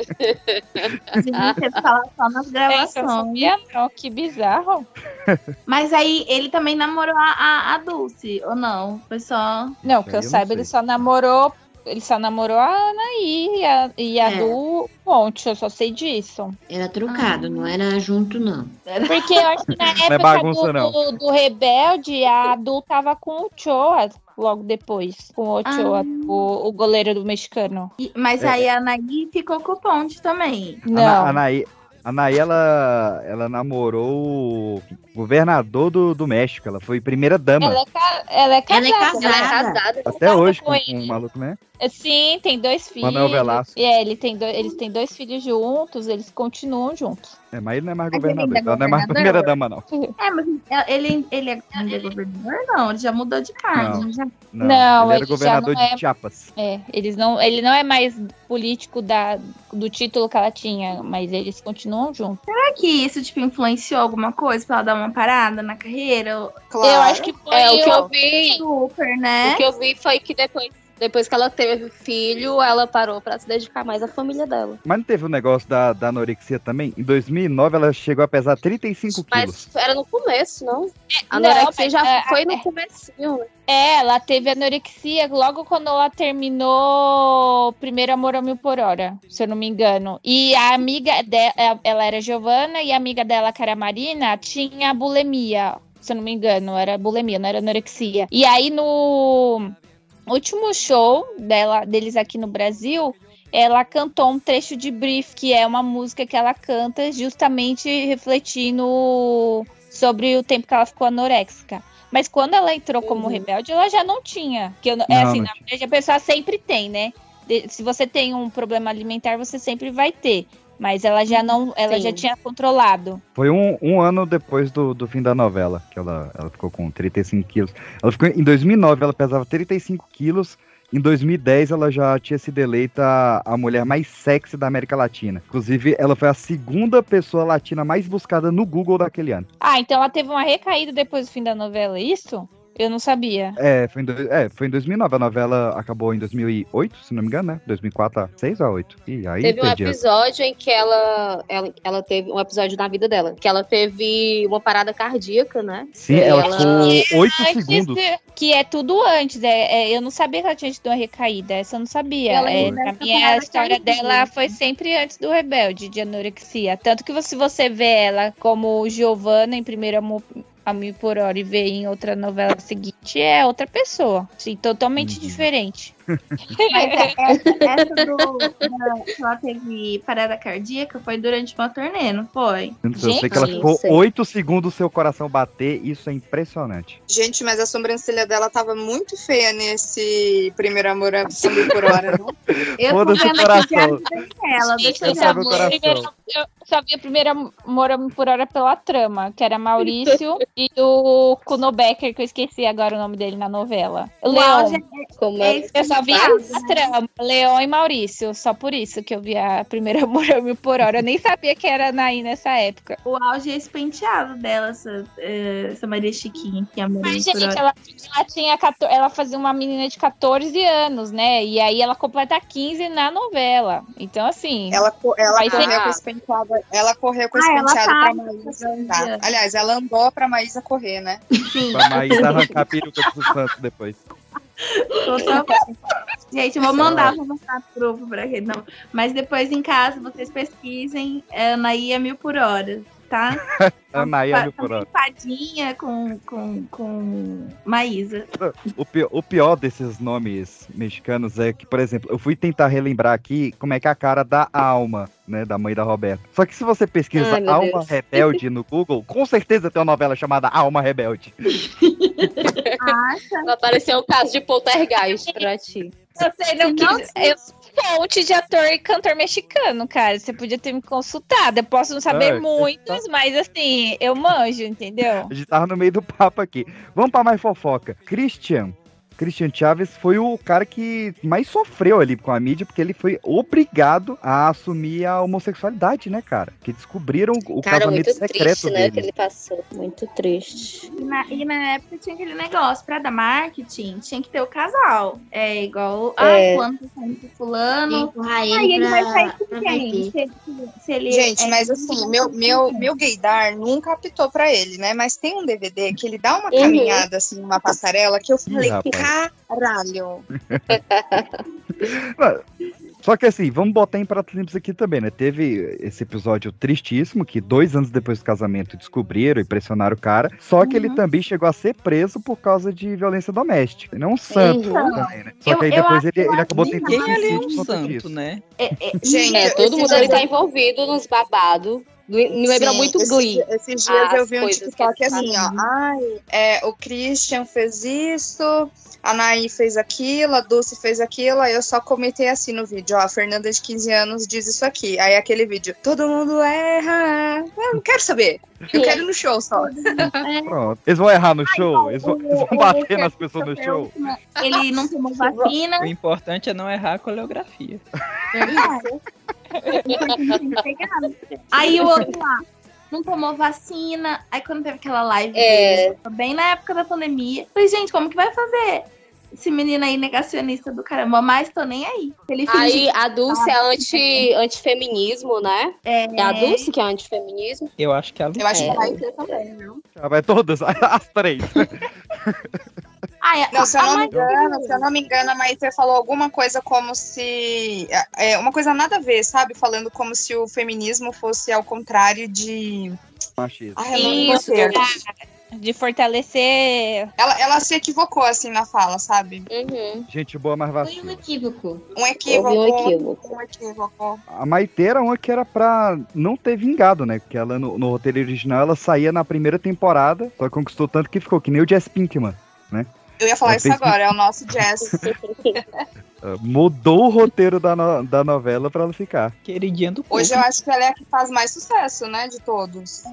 S1: Gente falar só nas
S3: É, eu
S1: gravações.
S3: sabia não, que bizarro.
S1: Mas aí ele também namorou a, a, a Dulce, ou não? Foi só.
S3: Não, que eu
S4: eu
S3: saiba,
S4: sei.
S3: ele só namorou. Ele só namorou a Anaí e a, e a
S9: É.
S3: do Monte, eu só sei disso.
S9: Era trocado, não era junto, não.
S3: Porque eu acho que na época
S4: bagunça,
S3: do, do, do Rebelde, a Adu tava com o Choa logo depois. Com o Ochoa, o, o goleiro do mexicano.
S1: E- Mas
S4: É.
S1: aí a Anaí ficou com o Ponte também.
S3: Não.
S4: A Anaí, a Anaí, ela, ela namorou o governador do, do México. Ela foi primeira dama.
S3: Ela é, ca- ela é casada.
S9: Ela é casada.
S7: Ela é casada.
S4: Até hoje
S3: com
S4: com,
S3: ele.
S4: um maluco, né?
S3: Sim, tem dois filhos.
S4: Manuel Velasco.
S3: E é, ele tem do- eles têm dois filhos juntos, eles continuam juntos.
S4: É, mas ele não é mais
S1: ele
S4: governador.
S1: é
S4: Ela não é mais primeira dama, não.
S1: É, mas ele, ele é é governador? Não, ele já mudou de cargo.
S4: Não.
S1: Já...
S4: Não,
S3: Não,
S4: ele era
S3: ele já
S4: governador
S3: não é-
S4: de Chiapas.
S3: É, eles não, ele não é mais político da, do título que ela tinha, mas eles continuam juntos.
S1: Será que isso, tipo, influenciou alguma coisa pra ela dar uma parada na carreira?
S8: Claro.
S3: Eu acho que foi
S7: É, o que eu vi,
S1: Super, né?
S7: o que eu vi foi que depois, depois que ela teve filho, ela parou pra se dedicar mais à família dela.
S4: Mas não teve o negócio da, da anorexia também? Em 2009 ela chegou a pesar 35 quilos.
S7: Mas era no começo, não? A
S3: não,
S7: anorexia
S3: mas,
S7: já
S3: é,
S7: foi
S3: é.
S7: no comecinho?
S3: É, ela teve anorexia logo quando ela terminou Primeiro Amor a Mil por Hora, se eu não me engano. E a amiga dela, ela era Giovana, e a amiga dela, que era a Marina, tinha bulimia, se eu não me engano, era bulimia, não era anorexia. E aí no último show dela, deles aqui no Brasil, ela cantou um trecho de Brief, que é uma música que ela canta justamente refletindo sobre o tempo que ela ficou anoréxica. Mas quando ela entrou como rebelde, ela já não tinha. Que eu, não- é assim,
S4: não
S3: na verdade, a pessoa sempre tem, né? De- se você tem um problema alimentar, você sempre vai ter. Mas ela já não, ela
S7: Sim.
S3: já tinha controlado.
S4: Foi um, um ano depois do, do fim da novela, que ela, ela ficou com 35 quilos. Ela ficou, em 2009 ela pesava 35 quilos. Em 2010 ela já tinha sido eleita a, a mulher mais sexy da América Latina. Inclusive, ela foi a segunda pessoa latina mais buscada no Google daquele ano.
S3: Ah, então ela teve uma recaída depois do fim da novela, é isso? Eu não sabia.
S4: É, foi em, do- é, foi em 2009. A novela acabou em 2008, se não me engano, né? 2004 a 6 ou a 8? Ih, aí
S7: Teve um
S4: perdi. a-
S7: episódio em que ela, ela, ela teve um episódio na vida dela, que ela teve uma parada cardíaca, né?
S4: Sim,
S7: E
S4: ela
S7: ela-
S4: ficou 8
S3: Antes
S4: segundos.
S3: de- que é tudo antes. É, é, eu não sabia que ela tinha tido uma recaída. Essa eu não sabia.
S1: Ela
S3: É, pra mim, a história
S1: cardíaca.
S3: dela foi sempre antes do Rebelde, de anorexia. Tanto que se você vê ela como Giovanna em primeiro amor a mil por hora e vê em outra novela seguinte, é outra pessoa. Sim, totalmente
S4: Uhum.
S3: diferente.
S1: Mas é- essa, essa do, da, que ela teve parada cardíaca foi durante uma turnê, não foi?
S4: Eu sei que ela ficou
S7: sei.
S4: 8 segundos seu coração bater, isso é impressionante.
S8: Gente, mas a sobrancelha dela tava muito feia nesse primeiro amor a cem mil por hora, não?
S1: Eu
S4: Foda-se o coração.
S1: dela, deixa eu
S4: sabe o coração.
S3: primeiro- eu só vi a primeira Amor por Hora pela trama, que era Maurício e o Kuno Becker, que eu esqueci agora o nome dele na novela.
S1: O
S3: Leon.
S1: auge
S7: Como
S1: é
S7: é?
S3: Eu só vi a trama, Leon e Maurício. Só por isso que eu vi a primeira Amor Mil por Hora. Eu nem sabia que era Naí nessa época.
S1: O auge é esse penteado dela, essa, eh, essa Maria Chiquinha que é a
S3: Mas, gente, ela, ela tinha 14 ela fazia uma menina de 14 anos, né? E aí ela completa 15 na novela. Então, assim.
S8: Ela, ela correu com esse penteado, ela correu com esse
S1: Ah, ela
S8: penteado
S1: tá.
S8: pra Maísa. Tá. Aliás, ela andou pra Maísa correr, né?
S1: Sim,
S4: Pra Maísa arrancar a peruca do Santos depois.
S1: Gente, eu vou mandar, vou mandar pro grupo pra quem não. Mas depois em casa vocês pesquisem é, Anaí a mil por hora, tá?
S4: Anaí a mil por hora.
S1: Empadinha com, com, com Maísa.
S4: O pior, o pior desses nomes mexicanos é que, por exemplo, eu fui tentar relembrar aqui como é que é a cara da Alma, né, da mãe da Roberta. Só que se você pesquisa
S7: Ai,
S4: Alma
S7: Deus.
S4: Rebelde no Google, com certeza tem uma novela chamada Alma Rebelde.
S1: Acha?
S7: Vai aparecer um caso de poltergeist pra ti.
S3: Você não quis. Eu sou fonte de ator e cantor mexicano, cara. Você podia ter me consultado. Eu posso não saber
S4: Ah,
S3: muitos, mas assim, eu manjo, entendeu?
S4: A gente tava no meio do papo aqui. Vamos pra mais fofoca. Christian. Christian Chaves foi o cara que mais sofreu ali com a mídia, porque ele foi obrigado a assumir a homossexualidade, né, cara? Que descobriram o
S7: Cara,
S4: casamento
S7: muito
S4: secreto
S7: triste, né?
S4: dele.
S7: Que ele passou. Muito triste.
S1: E na, e na época tinha aquele negócio, pra dar marketing, tinha que ter o casal. É igual,
S7: É.
S1: ah, fulano tá saindo com fulano. Aí
S9: ele
S1: ele vai sair com quem? Se, se ele
S8: Gente,
S1: é-
S8: mas assim, meu, meu, meu gaydar nunca apitou pra ele, né? Mas tem um DVD que ele dá uma
S7: Uhum.
S8: caminhada, assim, numa passarela, que eu falei,
S4: rapaz.
S8: Caralho.
S4: Só que assim, vamos botar em pratos limpos aqui também, né? Teve esse episódio tristíssimo, que dois anos depois do casamento descobriram e pressionaram o cara. Só que ele
S1: Uhum.
S4: também chegou a ser preso por causa de violência doméstica. Ele é um santo
S7: Uhum.
S4: também, né? Só
S1: Eu-
S4: que aí depois ele, ele
S1: que
S4: acabou
S5: Quem ali é um santo,
S4: disso.
S5: né?
S1: é- é-
S8: Gente,
S7: É, todo mundo ali tá envolvido nos babados. Me lembra
S8: Sim,
S7: muito
S8: esses
S7: Glee.
S8: Esses dias
S7: As
S8: eu vi um TikTok assim, ó. Ai, é, o Christian fez isso, a Naí fez aquilo, a Dulce fez aquilo, aí eu só comentei assim no vídeo, ó, a Fernanda de 15 anos diz isso aqui. Aí aquele vídeo, todo mundo erra. Eu não quero saber. Eu quero ir no show só.
S4: Pronto. Eles vão errar no show? Eles vão,
S1: o-
S4: eles vão
S1: o-
S4: bater
S1: o-
S4: nas pessoas no show?
S1: Ele não tomou vacina.
S5: O importante é não errar a coreografia.
S1: Aí o outro lá não tomou vacina. Aí quando teve aquela live
S7: É.
S1: dele, bem na época da pandemia, falei, gente, como que vai fazer? Esse menino aí negacionista do caramba, mas tô nem aí. Ele
S7: Aí a Dulce é anti, antifeminismo, né?
S1: é,
S7: É a Dulce que é antifeminismo.
S5: Eu acho que a
S8: Eu acho que
S7: É.
S8: vai ter também, viu?
S4: Ah, Vai todas, as três.
S1: Ai, a-
S8: Não, se eu não me engano, se eu não me engano, a Maísa falou alguma coisa como se. É, uma coisa nada a ver, sabe? Falando como se o feminismo fosse ao contrário de.
S4: Machismo.
S8: Não
S3: Isso, de fortalecer.
S8: Ela, ela se equivocou assim na fala, sabe?
S7: Uhum.
S4: Gente boa, mas
S9: Foi um
S4: vacina.
S9: equívoco.
S8: Um equívoco.
S7: Houve um equívoco.
S8: Um equívoco.
S4: A Maite era uma que era pra não ter vingado, né? Porque ela, no, no roteiro original, ela saía na primeira temporada, só conquistou tanto que ficou que nem o Jess Pinkman.
S8: Eu ia falar isso agora, é o nosso jazz.
S4: Ah, Mudou o roteiro da, no- da novela pra ela ficar.
S5: Queridinha do
S8: Hoje eu
S5: povo.
S8: acho que ela é a que faz mais sucesso, né? De todos.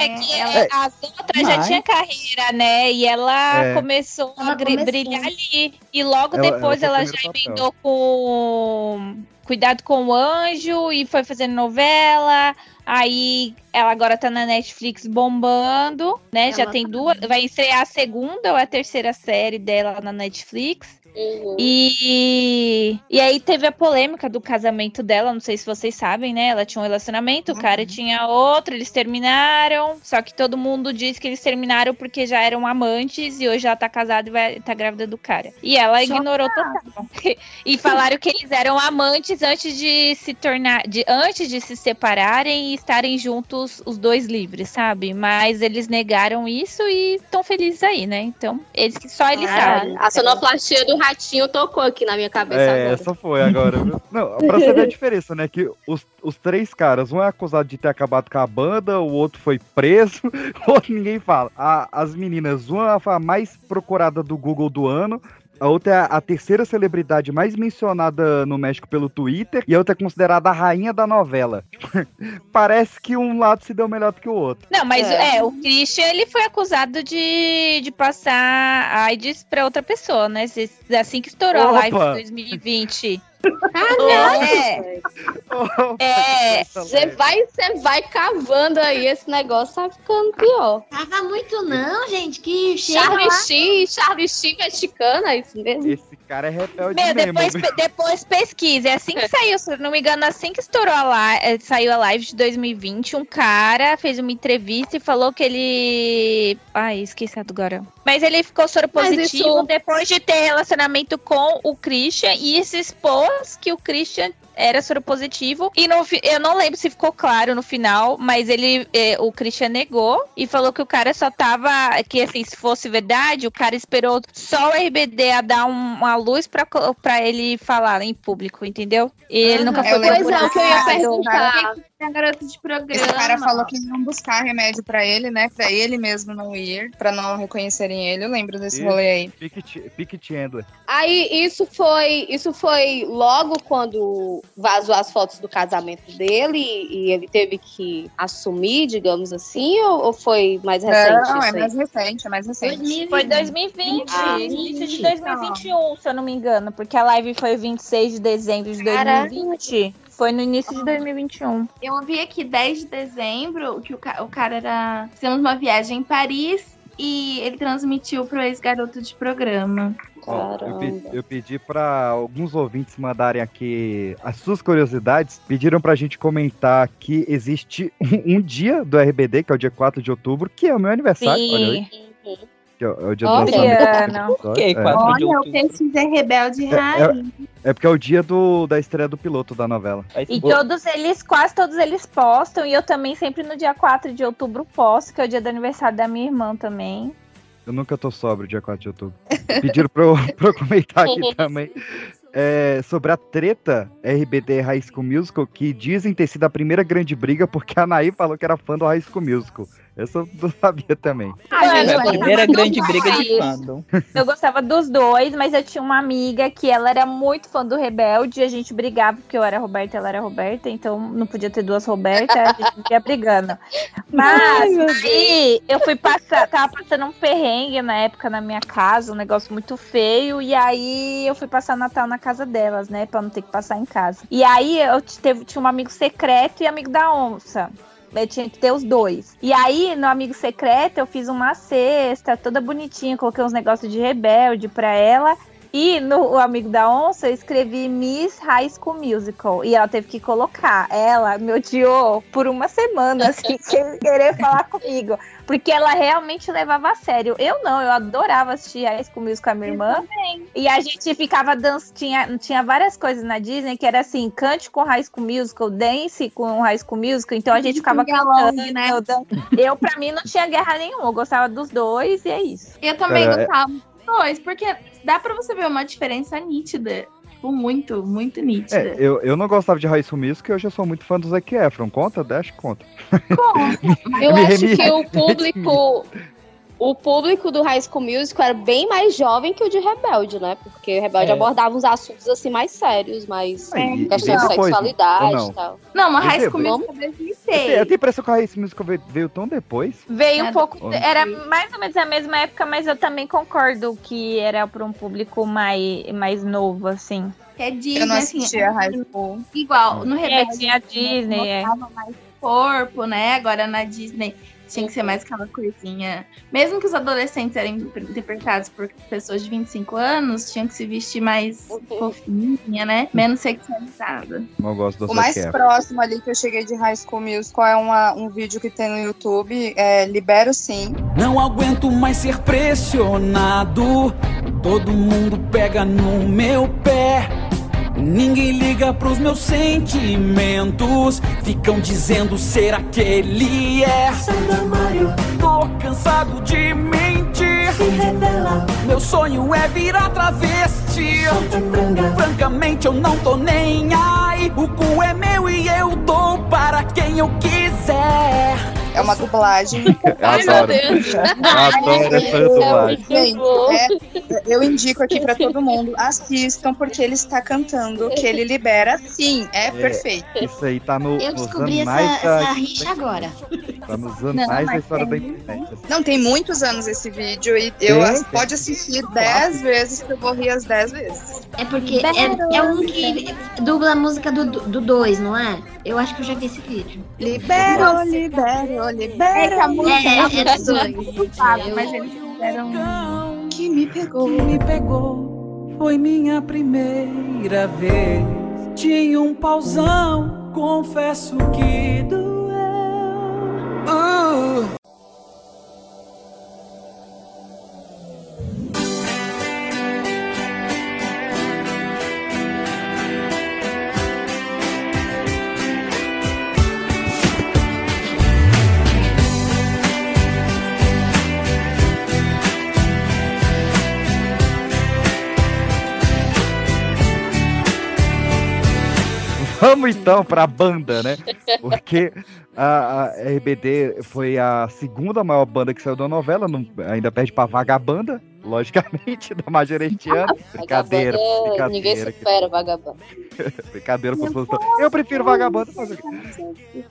S3: É que
S1: ela-
S3: as outras já
S5: Mas-
S3: tinha carreira, né? E ela
S4: É.
S3: começou a
S1: Ela
S3: gri-
S1: começou.
S3: brilhar ali. E logo
S4: Ela-
S3: depois
S4: ela
S3: ela, já
S4: primeiro
S3: emendou com Cuidado com o Anjo e foi fazendo novela. Aí ela agora tá na Netflix bombando, né? Já tem
S7: tá
S3: duas. Vai estrear a segunda ou a terceira série dela na Netflix.
S7: Uhum.
S3: E, e aí teve a polêmica do casamento dela, não sei se vocês sabem, né? Ela tinha um relacionamento, o cara tinha outro, eles terminaram. Só que todo mundo diz que eles terminaram porque já eram amantes e hoje ela tá casada e vai, tá grávida do cara. E ela ignorou total. e falaram que eles eram amantes antes de se tornar, de, antes de se separarem e estarem juntos os dois livres, sabe? Mas eles negaram isso e estão felizes aí, né? Então, eles só eles sabem.
S7: A sonoplastia do ratinho tocou aqui na minha cabeça
S4: É,
S7: agora.
S4: essa foi agora. Não, pra você ver a diferença, né? Que os, os três caras, um é acusado de ter acabado com a banda, o outro foi preso, o outro ninguém fala. A- as meninas, uma foi a mais procurada do Google do ano. A outra é a, terceira celebridade mais mencionada no México pelo Twitter. E a outra é considerada a rainha da novela. Parece que um lado se deu melhor do que o outro.
S3: Não, mas é. o Christian ele foi acusado de, de passar AIDS pra outra pessoa, né? Assim que estourou a live
S7: Opa!
S3: de 2020.
S7: Caralho!
S3: É. É.
S7: Você vai, você vai cavando aí esse negócio, tá ficando pior.
S9: Tava muito não, gente, que chega
S7: Charlie. Sheen, Charlie Sheen mexicana, é isso mesmo?
S4: Esse cara é rebelde
S3: Meu,
S4: mesmo.
S3: depois,
S4: viu?
S3: depois pesquisa. É assim que saiu, se não me engano, assim que estourou a live, saiu a live de 2020, um cara fez uma entrevista e falou que ele. Ai, esqueci agora. Mas ele ficou soro positivo
S7: isso-
S3: depois de ter relacionamento com o Christian e se expôs que o Christian era soro positivo. E eu não lembro se ficou claro no final, mas ele, eh, o Christian negou e falou que o cara só tava. Que assim, se fosse verdade, o cara esperou só o RBD a dar um- uma luz pra, pra ele falar em público, entendeu? E ele nunca
S8: eu
S3: foi
S7: Pois é, o que eu ia
S8: cara.
S7: perguntar.
S1: É garoto de programa.
S8: Esse cara falou que iam buscar remédio pra ele, né? Pra ele mesmo não ir, pra não reconhecerem ele. Eu lembro desse
S4: Isso.
S8: rolê aí.
S4: Pique, Chandler.
S7: Aí isso foi, isso foi logo quando vazou as fotos do casamento dele e ele teve que assumir, digamos assim, ou, ou foi mais recente?
S8: Não,
S7: isso
S8: é mais recente, é mais recente.
S3: Foi 2020,
S7: Ah,
S3: início de
S7: 20.
S3: 2021, se eu não me engano, porque a live foi 26 de dezembro de
S1: Caraca.
S3: 2020. Foi no início de 2021.
S1: Eu vi aqui 10 de dezembro que o, ca- o cara era. Fizemos uma viagem em Paris e ele transmitiu pro ex-garoto de programa.
S4: Ó, eu, pe- eu pedi pra alguns ouvintes mandarem aqui as suas curiosidades. Pediram pra gente comentar que existe um, um dia do RBD, que é o dia 4 de outubro, que é o meu aniversário. Olha aí. Que é o, é o dia do
S1: Olha.
S4: lançamento do
S1: Por que
S4: episódio.
S5: 4
S1: Olha, o é rebelde
S4: É,
S1: raiz.
S4: é, é porque é o dia do, da estreia do piloto da novela.
S3: E todos eles, quase todos eles postam, e eu também sempre no dia 4 de outubro posto, que é o dia do aniversário da minha irmã também.
S4: Eu nunca tô sóbrio, dia 4 de outubro. Pediram pra eu, pra eu comentar aqui também é, sobre a treta RBD High School Musical, que dizem ter sido a primeira grande briga, porque a Anaí falou que era fã do High School Musical. Essa eu não sabia também.
S3: Ah,
S5: É
S3: gente,
S5: a primeira grande briga de
S3: isso.
S5: fandom.
S3: Eu gostava dos dois, mas eu tinha uma amiga que ela era muito fã do Rebelde. A gente brigava porque eu era Roberta e ela era Roberta, então não podia ter duas Robertas, a gente vivia brigando. Mas aí eu fui passar, tava passando um perrengue na época na minha casa, um negócio muito feio, e aí eu fui passar Natal na casa delas, né, pra não ter que passar em casa. E aí eu teve, tinha um amigo secreto e amigo da onça. Eu tinha que ter os dois. E aí, no Amigo Secreto, eu fiz uma cesta toda bonitinha, coloquei uns negócios de rebelde pra ela. E no o Amigo da Onça, eu escrevi Miss High School Musical. E ela teve que colocar. Ela me odiou por uma semana, assim, sem querer falar comigo. Porque ela realmente levava a sério. Eu não, eu adorava assistir High School Musical com a minha irmã. E a gente ficava dançando. Tinha, tinha várias coisas na Disney que era assim: cante com High School Musical, dance com High School Musical. Então a gente ficava
S1: Galong,
S3: cantando.
S1: né?
S3: Eu, eu, pra mim, não tinha guerra nenhuma. Eu gostava dos dois e é isso.
S1: Eu também
S4: é-
S1: gostava dos dois, porque dá pra você ver uma diferença nítida. Tipo, muito, muito nítida.
S4: É, eu, eu não gostava de High School Musical, e hoje eu sou muito fã do Zac Efron. Conta? Deixa, conta.
S7: Eu
S4: Me
S7: acho que o público. o público do High School Musical era bem mais jovem que o de Rebelde, né? Porque o Rebelde
S4: É.
S7: abordava uns assuntos assim mais sérios, mais
S4: e-
S7: questão
S4: e
S7: de sexualidade
S4: ou não?
S7: e tal.
S1: Não, mas
S4: E
S1: High School? Musical é
S4: Eu tenho,
S1: 2006.
S4: eu tenho a impressão que a High School Musical veio, veio tão depois.
S3: Veio um
S1: É,
S3: pouco. Era mais ou menos a mesma época, mas eu também concordo que era para um público mais, mais novo, assim.
S1: É Disney,
S8: Eu não
S1: assim,
S8: assistia High School.
S1: Igual, no
S3: É,
S1: Rebelde
S3: tinha a Disney, é.
S1: mostrava mais corpo, né? Agora na Disney tinha que ser mais aquela coisinha. Mesmo que os adolescentes eram interpretados por pessoas de 25 anos, tinham que se vestir mais fofinha, né? Menos sexualizada.
S4: Eu gosto da
S8: O mais próximo ali que eu cheguei de High School Musical é uma, um vídeo que tem no YouTube, é Libero Sim.
S17: Não aguento mais ser pressionado. Todo mundo pega no meu pé. Ninguém liga pros meus sentimentos. Ficam dizendo ser aquele é. Tô cansado de mentir. Meu sonho é virar travesti. Francamente, eu não tô nem aí. O cu é meu e eu dou para quem eu quiser.
S8: É uma dublagem.
S4: Eu adoro. Eu adoro essa dublagem.
S8: Gente, é, eu indico aqui pra todo mundo, assistam, porque ele está cantando que ele libera sim, é, perfeito.
S4: Isso aí tá no,
S9: Eu
S4: nos
S9: descobri essa,
S4: anais da,
S9: essa rixa agora.
S4: tá nos
S8: Não,
S4: anais da história da
S8: tem-
S4: internet.
S8: Não, tem muitos anos esse vídeo e eu
S4: tem.
S8: pode assistir 10 vezes que eu vou rir as 10 vezes.
S9: É porque é, é um que dubla a música do 2, do dois, não é? Eu acho que eu já vi esse vídeo.
S8: Libero, libero, libero.
S1: É que a música
S9: É,
S1: a
S9: é
S1: música
S9: dos dois.
S1: muito fácil, mas eles fizeram.
S8: Que me pegou.
S17: que me pegou foi minha primeira vez. Tinha um pauzão, confesso que doeu.
S4: Vamos então pra banda, né? Porque a, a RBD foi a segunda maior banda que saiu da novela, não- ainda perde pra Vagabanda, logicamente, da Majoretiana. Brincadeira,
S7: Vagabanda, Ninguém
S4: brincadeira,
S7: supera vagabanda.
S4: brincadeira com os Eu prefiro Vagabanda. mas?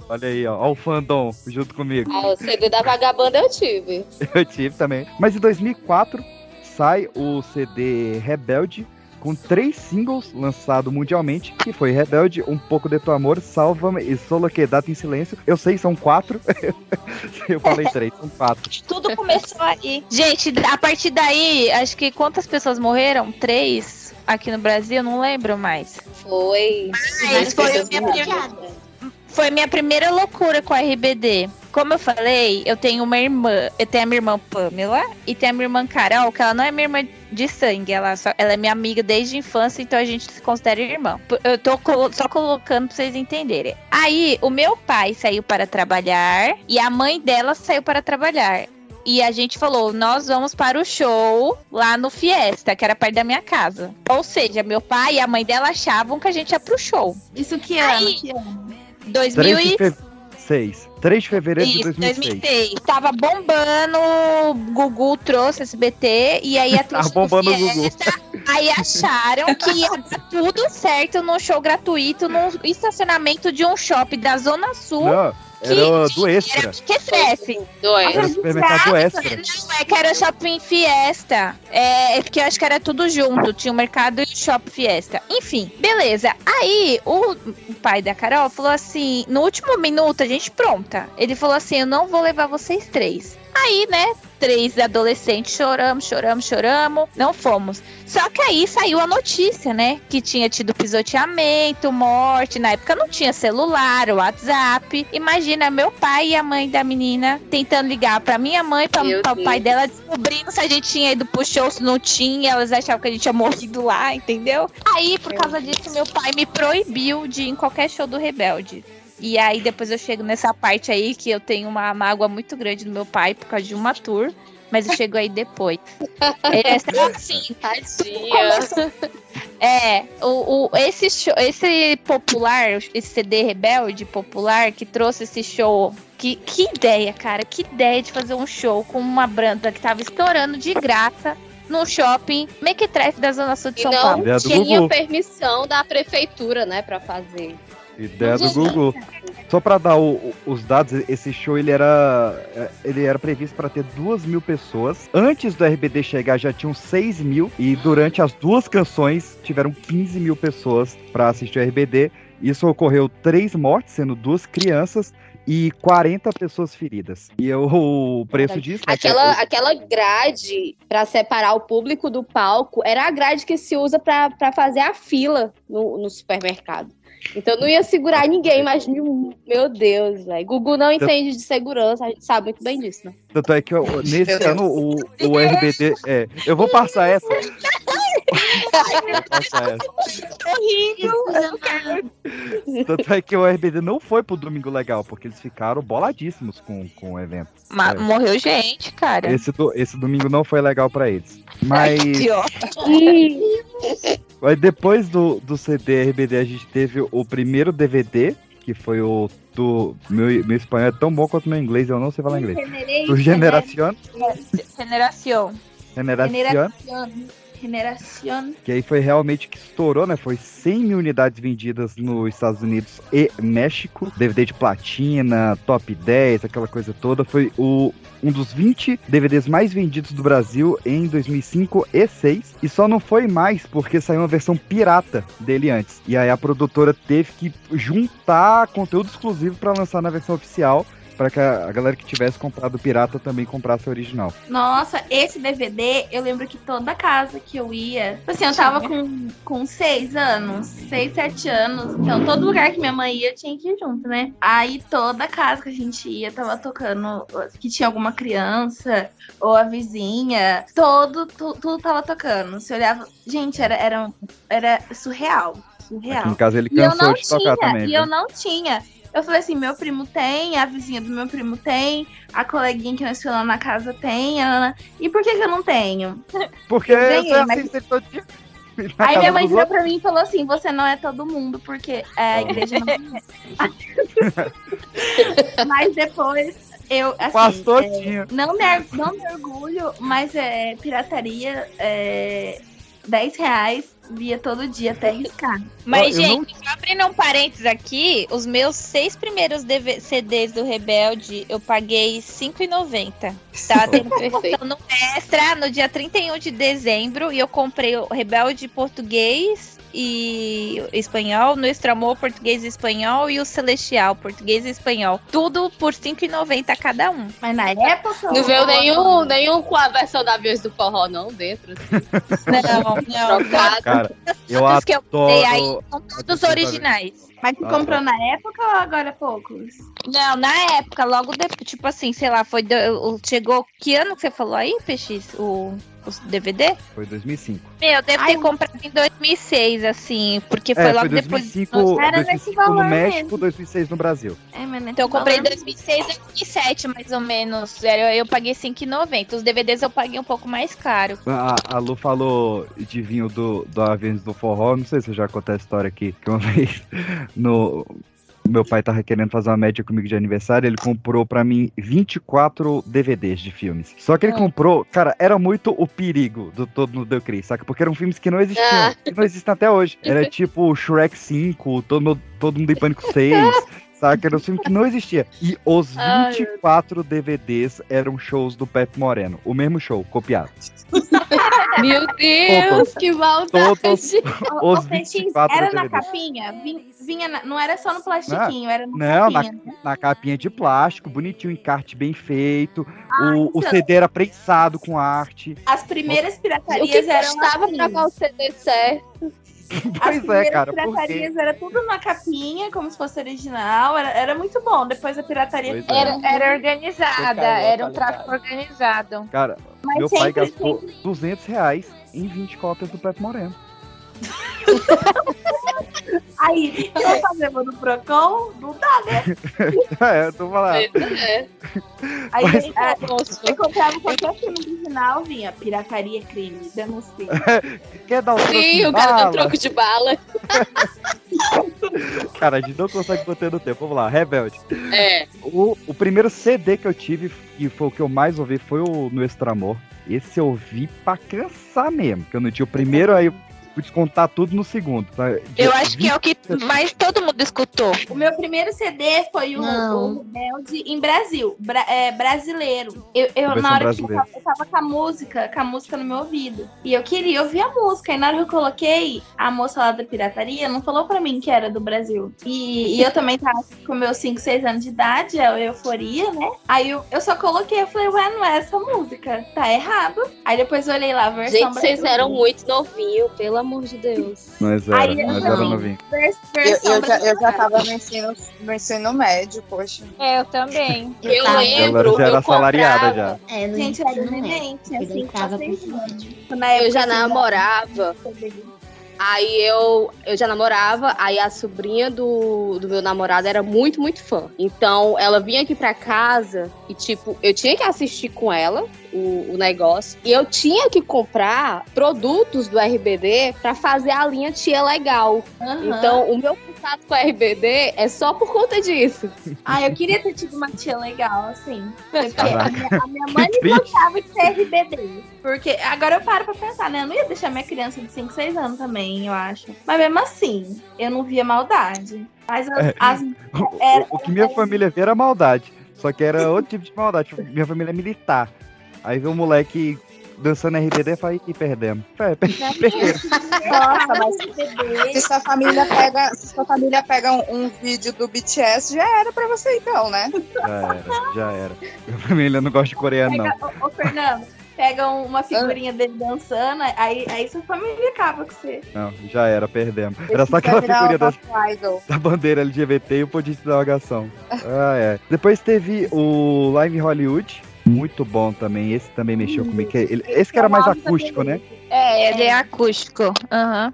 S4: Olha aí, ó, ó o fandom junto comigo.
S7: Ah, o CD da vagabanda eu tive.
S4: Eu tive também. Mas em 2004 sai o CD Rebelde com três singles lançados mundialmente, que foi Rebelde, Um Pouco de Teu Amor, Salva-me e Solo Quedate em Silêncio. Eu sei, são quatro. Eu falei três, são quatro.
S3: Tudo começou aí. Gente, a partir daí, acho que quantas pessoas morreram? Três aqui no Brasil, não lembro mais.
S7: Foi.
S3: Mas foi a minha primeira, foi minha primeira loucura com a RBD. Como eu falei, eu tenho uma irmã, eu tenho a minha irmã Pamela e tenho a minha irmã Carol, que ela não é minha irmã de sangue, ela, só, ela é minha amiga desde a infância, então a gente se considera irmã. Eu tô colo- só colocando pra vocês entenderem. Aí, o meu pai saiu para trabalhar e a mãe dela saiu para trabalhar. E a gente falou, nós vamos para o show lá no Fiesta, que era perto da minha casa. Ou seja, meu pai e a mãe dela achavam que a gente ia pro show.
S1: Isso que ano?
S3: Aí,
S1: Que ano?
S4: 3
S3: 2000
S4: de
S3: e...
S4: fevereiro. 3 de fevereiro de
S3: Isso,
S4: 2006.
S3: 2006. Tava bombando, o Gugu trouxe SBT e aí a
S4: Tá bombando o Gugu.
S3: Aí acharam que ia dar tudo certo num show gratuito, num estacionamento de um shopping da Zona Sul.
S4: Não, era do Extra. Era o supermercado do Extra.
S3: Não, é que era shopping Fiesta. É, é porque eu acho que era tudo junto. Tinha o mercado e o shopping Fiesta. Enfim, beleza. Aí o, o pai da Carol falou assim: no último minuto, a gente pronta. Ele falou assim: eu não vou levar vocês três. Aí, né? Três adolescentes choramos, choramos, choramos. Não fomos. Só que aí saiu a notícia, né? Que tinha tido pisoteamento, morte. Na época não tinha celular, WhatsApp. Imagina meu pai e a mãe da menina tentando ligar pra minha mãe, pra o pai dela, descobrindo se a gente tinha ido pro show, se não tinha. Elas achavam que a gente tinha morrido lá, entendeu? Aí, por causa disso, meu pai me proibiu de ir em qualquer show do Rebelde. E aí depois eu chego nessa parte aí que eu tenho uma mágoa muito grande do meu pai por causa de uma tour. Mas eu chego aí depois. É, assim,
S7: Tadinha.
S3: é, o, o- esse, show, esse popular, esse CD Rebelde popular que trouxe esse show que, que ideia, cara. Que ideia de fazer um show com uma banda que tava estourando de graça no shopping Mequetrefe da Zona Sul de
S7: E
S3: São
S7: não
S3: Paulo.
S4: Do
S7: tinha permissão da prefeitura, né, pra fazer.
S4: Ideia do Google. Só pra dar o- os dados, esse show ele era, é, ele era previsto para ter duas mil pessoas. Antes do RBD chegar já tinham 6 mil e durante as duas canções tiveram 15 mil pessoas pra assistir o RBD. Isso ocorreu três mortes, sendo duas crianças e 40 pessoas feridas. E o, o preço disso, né, que é-
S7: Aquela, aquela grade pra separar o público do palco era a grade que se usa pra fazer a fila no, no supermercado. Então não ia segurar ninguém, mas meu, meu Deus, velho. Gugu não entende de segurança, a gente sabe muito bem disso, né?
S4: Tanto é que ó, nesse ano o, o RBD. É, eu vou passar essa.
S3: Horrível.
S4: Tanto é que o RBD não foi pro Domingo Legal, porque eles ficaram boladíssimos com, com o evento.
S3: Ma-
S4: É.
S3: Morreu gente, cara.
S4: Esse, do- esse domingo não foi legal pra eles. Mas,
S3: Idiota.
S4: mas depois do, do CD RBD, a gente teve o primeiro DVD, que foi o do. Meu, meu espanhol é tão bom quanto meu inglês, eu não sei falar inglês. Do Generación. Generación.
S1: Generación.
S4: Que aí foi realmente que estourou, né? Foi 100 mil unidades vendidas nos Estados Unidos e México. DVD de platina, top 10, aquela coisa toda. Foi o, um dos 20 DVDs mais vendidos do Brasil em 2005 e 2006. E só não foi mais porque saiu uma versão pirata dele antes. E aí a produtora teve que juntar conteúdo exclusivo para lançar na versão oficial. Para que a galera que tivesse comprado o pirata também comprasse o original.
S1: Nossa, esse DVD, eu lembro que toda casa que eu ia. Assim, eu tava com, com seis anos, seis, sete anos. Então, todo lugar que minha mãe ia tinha que ir junto, né? Aí, toda casa que a gente ia tava tocando que tinha alguma criança ou a vizinha. Todo, tu- tudo tava tocando. Você olhava. Gente, era, era, era surreal. Surreal.
S4: Aqui em casa ele
S1: eu
S4: cansou de tocar
S1: tinha,
S4: também.
S1: E
S4: viu?
S1: eu não tinha. Eu falei assim, meu primo tem, a vizinha do meu primo tem, a coleguinha que nós falamos na casa tem, a Ana. E por que que eu não tenho?
S4: Porque
S1: Eu ganhei,
S4: você
S1: mas-
S4: assiste ele todo dia. Na
S1: Aí minha mãe virou pra mim e falou assim, você não é todo mundo, porque é, a igreja não é. Mas depois eu, assim,
S4: Pastor
S1: é,
S4: tinha.
S1: não, me, não me orgulho, mas é pirataria, é, 10 reais, via todo dia até arriscar.
S3: Mas, gente, só abrindo um parênteses aqui, os meus seis primeiros DV CDs do Rebelde, eu paguei R$ 5,90. Tava tendo promoção no Extra no dia 31 de dezembro e eu comprei o Rebelde português e espanhol, no Amor português e espanhol e o Celestial português e espanhol. Tudo por R$ 5,90 cada um.
S1: Mas na época...
S7: Não veio nenhum, nenhum com a versão da Aviões do Forró, não, dentro. Assim.
S3: Não, não.
S4: Cara, eu
S3: Todos que eu aí são todos originais.
S1: Mas tu
S4: Ah,
S1: comprou
S4: tá.
S1: na época ou agora há poucos?
S3: Não, na época, logo depois, tipo assim, sei lá, foi. do- chegou. Que ano que você falou aí, PX? O, os DVD?
S4: Foi 2005.
S3: Meu, deve ter comprado em 2006, assim, porque foi
S4: é,
S3: logo
S4: foi
S3: depois.
S4: 2005,
S3: Era
S4: 2005
S3: nesse valor
S4: no México,
S3: mesmo.
S4: 2006 no Brasil.
S1: É, mas
S3: Então eu comprei em 2006 e 2007, mais ou menos. Eu, eu paguei 5,90. Os DVDs eu paguei um pouco mais caro.
S4: A, a Lu falou de vinho do, do Aviões do Forró. Não sei se eu já contei a história aqui. Que uma vez no. Meu pai tava querendo fazer uma média comigo de aniversário, ele comprou pra mim 24 DVDs de filmes. Só que ele
S7: Hum.
S4: comprou, cara, era muito o perigo do Todo no Deu Cris, saca? Porque eram filmes que não existiam,
S7: Ah.
S4: que não existem até hoje. Era tipo Shrek 5, Todo, todo Mundo em Pânico 6, saca? Era um filme que não existia. E os
S7: Ai,
S4: 24 DVDs eram shows do Pepe Moreno. O mesmo show, copiado.
S7: Meu Deus, que maldade.
S4: Todos
S1: Ô,
S4: os 24
S1: era na capinha? Vin- Vinha na- não era só no plastiquinho, era na
S4: Não, na,
S1: capinha. né?
S4: na capinha de plástico, bonitinho, encarte bem feito. o, o
S1: então.
S4: CD era prensado com arte.
S1: As primeiras
S7: O que
S1: piratarias eram
S7: custava
S1: assim.
S7: pra o CD certo?
S1: As
S4: Pois é,
S1: primeiras
S4: cara, porque...
S1: piratarias era tudo na capinha, como se fosse original. Era, era muito bom. Depois a pirataria.
S4: É.
S3: Era, era organizada, era um tráfico organizado.
S4: Cara,
S1: Mas
S4: meu pai
S1: sempre
S4: gastou 200 reais em 20 cópias do Pepe Moreno.
S1: Aí, o que eu fazemos no Procon? Não dá, né?
S4: é, eu tô falando.
S7: É.
S1: Aí
S4: Mas-
S1: é, eu comprava qualquer filme original, vinha pirataria, crime, denuncia.
S4: Quer dar um troco
S7: Sim,
S4: de
S7: o cara
S4: bala?
S7: um troco de bala.
S4: Cara, a gente não consegue manter no tempo. Vamos lá, Rebelde.
S7: É.
S4: O, o primeiro CD que eu tive, e foi o que eu mais ouvi, foi o Nuestro Amor. Esse eu ouvi pra cansar mesmo. Que eu não tinha o primeiro, aí eu descontar tudo no segundo. tá? De-
S3: Eu acho que é o que mais todo mundo escutou.
S1: O meu primeiro CD foi o, o Rebelde em Brasil, bra- é, brasileiro. Eu, eu na hora que eu tava, eu tava com a música, com a música no meu ouvido. E eu queria ouvir a música. E na hora que eu coloquei, a moça lá da pirataria não falou pra mim que era do Brasil. E, e eu também tava com meus 5, 6 anos de idade, a euforia, né? Aí eu, eu só coloquei, eu falei, ué, não é essa música. Tá errado. Aí depois eu olhei lá a versão
S7: Gente, vocês
S1: brasileira.
S7: eram muito novinhos, pelo amor de Deus.
S4: Nós era,
S1: Aí eu
S4: nós
S1: não.
S4: era novinho.
S8: Eu, eu já, eu já tava no ensino, no ensino médio, poxa.
S3: É, eu também.
S7: Eu
S4: Ela
S7: lembro,
S4: já era
S7: eu
S4: assalariada já.
S9: É, no
S1: Gente, eu era neném, tinha
S9: Eu
S1: 5
S9: entrava
S1: pra
S9: pro
S1: 6 anos.
S7: Eu já
S1: assim,
S7: namorava.
S1: da-
S7: Aí eu, eu já namorava, aí a sobrinha do, do meu namorado era muito, muito fã. Então ela vinha aqui pra casa e, tipo, eu tinha que assistir com ela o, o negócio. E eu tinha que comprar produtos do RBD pra fazer a linha Tia Legal.
S1: Aham.
S7: Então o meu contato com a RBD é só por conta disso.
S1: Ah, eu queria ter tido uma tia legal, assim. Porque a minha, a minha mãe
S4: Que
S1: me gostava de ser RBD. Porque agora eu paro pra pensar, né? Eu não ia deixar minha criança de 5, 6 anos também, eu acho. Mas mesmo assim, eu não via maldade. Mas as,
S4: É.
S1: as-
S4: O,
S1: era-
S4: o que minha família via era maldade. Só que era outro tipo de maldade. Tipo, Minha família é militar. Aí veio um moleque dançando RBD e falei, e perdemos. É, per- perdemos.
S8: Nossa, mas se sua família pega, se sua família pega um, um vídeo do BTS, já era pra você então, né?
S4: Já era, já era. Minha família não gosta de coreano, não.
S1: Ô, ô, Fernando, pega um- uma figurinha dele dançando, aí, aí sua família acaba com você.
S4: Não, já era, perdemos. Era só
S8: Esse
S4: aquela figurinha da, da bandeira LGBT e o podia de interrogação. Ah, é. Depois teve o Live Hollywood. Muito bom também. Esse também mexeu comigo. que ele- esse que era mais acústico, né?
S3: É, ele é acústico. Aham.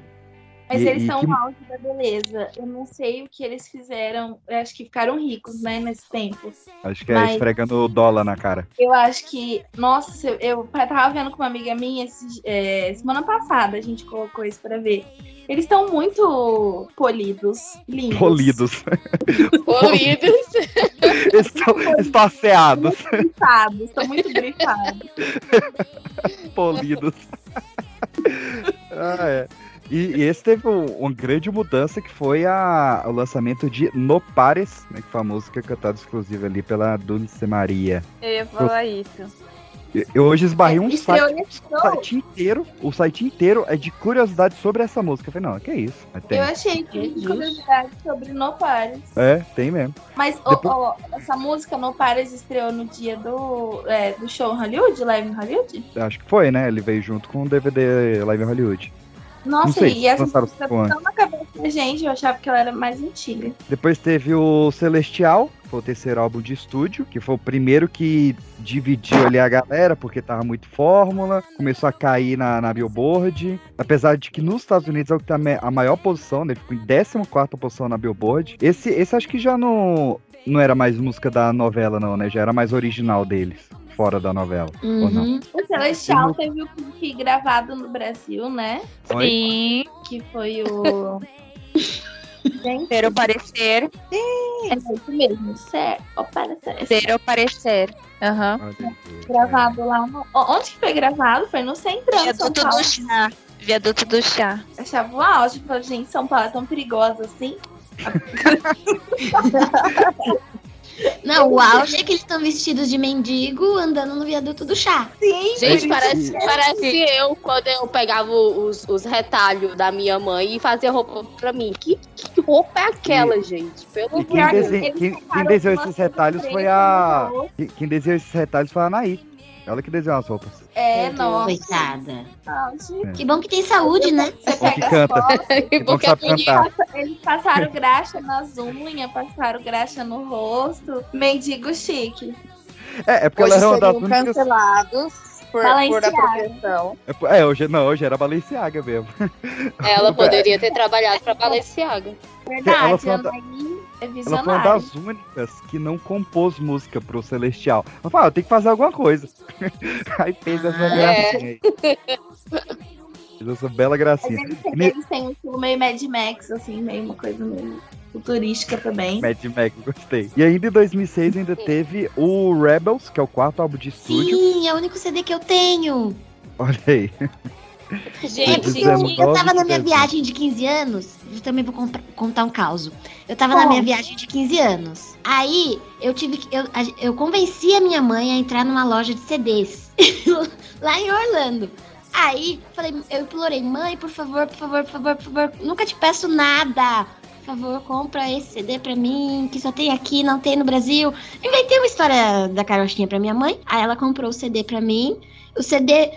S1: Mas
S4: E-
S1: eles
S4: e
S1: são
S4: que-
S1: o auge da beleza. Eu não sei o que eles fizeram. Eu acho que ficaram ricos, né, nesse tempo.
S4: Acho que é
S1: Mas-
S4: esfregando dólar na cara.
S1: Eu acho que, nossa, eu, eu tava vendo com uma amiga minha esse- é, semana passada, a gente colocou isso pra ver. Eles estão muito polidos, lindos.
S4: Polidos.
S7: Polidos.
S4: Estão estão asseados.
S1: Grifados, estão muito grifados.
S4: Polidos. ah, é. E, e esse teve um- uma grande mudança que foi a, o lançamento de No Pares, né, que foi a música cantada exclusiva ali pela Dulce Maria.
S3: Eu ia falar isso.
S4: Eu, eu hoje esbarrei um
S1: Estreou
S4: site, site inteiro, o site inteiro é de curiosidade sobre essa música. Eu falei, não, que isso? Mas tem.
S1: Eu achei que tinha curiosidade sobre No Pares.
S4: É, tem mesmo.
S1: Mas
S4: Depois-
S1: essa música No Pares estreou no dia do, é, do show Hollywood, Live em Hollywood?
S4: Acho que foi, né? Ele veio junto com o DVD Live em Hollywood. Não
S1: Nossa,
S4: sei,
S1: e essa música tão na cabeça da gente, eu achava que ela era mais antiga.
S4: Depois teve o Celestial, foi o terceiro álbum de estúdio, que foi o primeiro que dividiu ali a galera, porque tava muito fórmula, começou a cair na, na Billboard. Apesar de que nos Estados Unidos é o que tá a maior posição, né? Ele ficou em 14 posição na Billboard. Esse, esse acho que já não, não era mais música da novela, não, né? Já era mais original deles, fora da novela. Ou não?
S9: Uhum.
S1: O Celestial teve o clipe gravado no Brasil, né?
S4: Oi?
S3: Sim.
S1: Que foi o. Gente,
S3: Ser ou parecer.
S1: é isso mesmo, certo? Ao parecer.
S3: Ser ou parecer. Aham.
S1: Gravado lá no. Onde que foi gravado? Foi no Centrão, São
S3: Viaduto
S1: Paulo.
S3: do chá. Viaduto do chá.
S1: Eu achava o. Falei, gente, São Paulo é tão perigosa assim.
S9: Não, o auge é que eles estão vestidos de mendigo andando no viaduto do chá.
S1: Sim,
S7: Gente, parece, parece eu quando eu pegava os, os retalhos da minha mãe e fazia roupa pra mim. Que, que roupa é aquela, gente? Pelo
S4: E quem, dese- quem- quem desenhou esses retalhos foi a. Quem, quem desenhou esses retalhos foi a Anaí. Ela que desenhou as roupas.
S1: É, nossa.
S9: Coitada.
S1: Auge.
S9: Que bom que tem saúde, né?
S1: Você
S4: que
S1: pega as
S4: canta.
S1: fotos,
S4: Que bom que
S7: é bonito.
S4: cantar.
S1: Eles passaram graxa nas unhas, passaram graxa no rosto. Mendigo chique.
S4: É, é porque
S8: Hoje
S4: ela era uma das
S8: cancelados. por, por
S7: Balenciaga.
S8: apropriação.
S4: É, hoje, não, hoje era Balenciaga mesmo.
S7: Ela poderia ter trabalhado pra Balenciaga.
S4: Ela foi, uma,
S1: é
S4: ela foi uma das únicas que não compôs música pro Celestial. Ela falou, ah, eu tenho que fazer alguma coisa. aí fez essa
S1: É.
S4: gracinha aí. Fez essa bela
S1: Mas
S4: gracinha.
S1: eles, têm-
S4: ne-
S1: eles têm um estilo meio Mad Max, assim, meio uma coisa meio futurística também.
S4: Mad Max, gostei. E ainda em 2006 ainda teve o Rebels, que é o quarto álbum de estúdio.
S9: Sim, é o único CD que eu tenho.
S4: Olha aí.
S9: É porque eu,
S4: 19
S9: eu tava na minha viagem de 15 anos. Eu também vou contar, um caos. Eu tava na minha viagem de 15 anos. Aí eu tive que. Eu, eu convenci a minha mãe a entrar numa loja de CDs lá em Orlando. Aí falei, eu implorei, mãe, por favor, por favor, por favor, por favor, nunca te peço nada. Por favor, compra esse CD pra mim, que só tem aqui, não tem no Brasil. Inventei uma história da carochinha pra minha mãe. Aí ela comprou o CD pra mim. O CD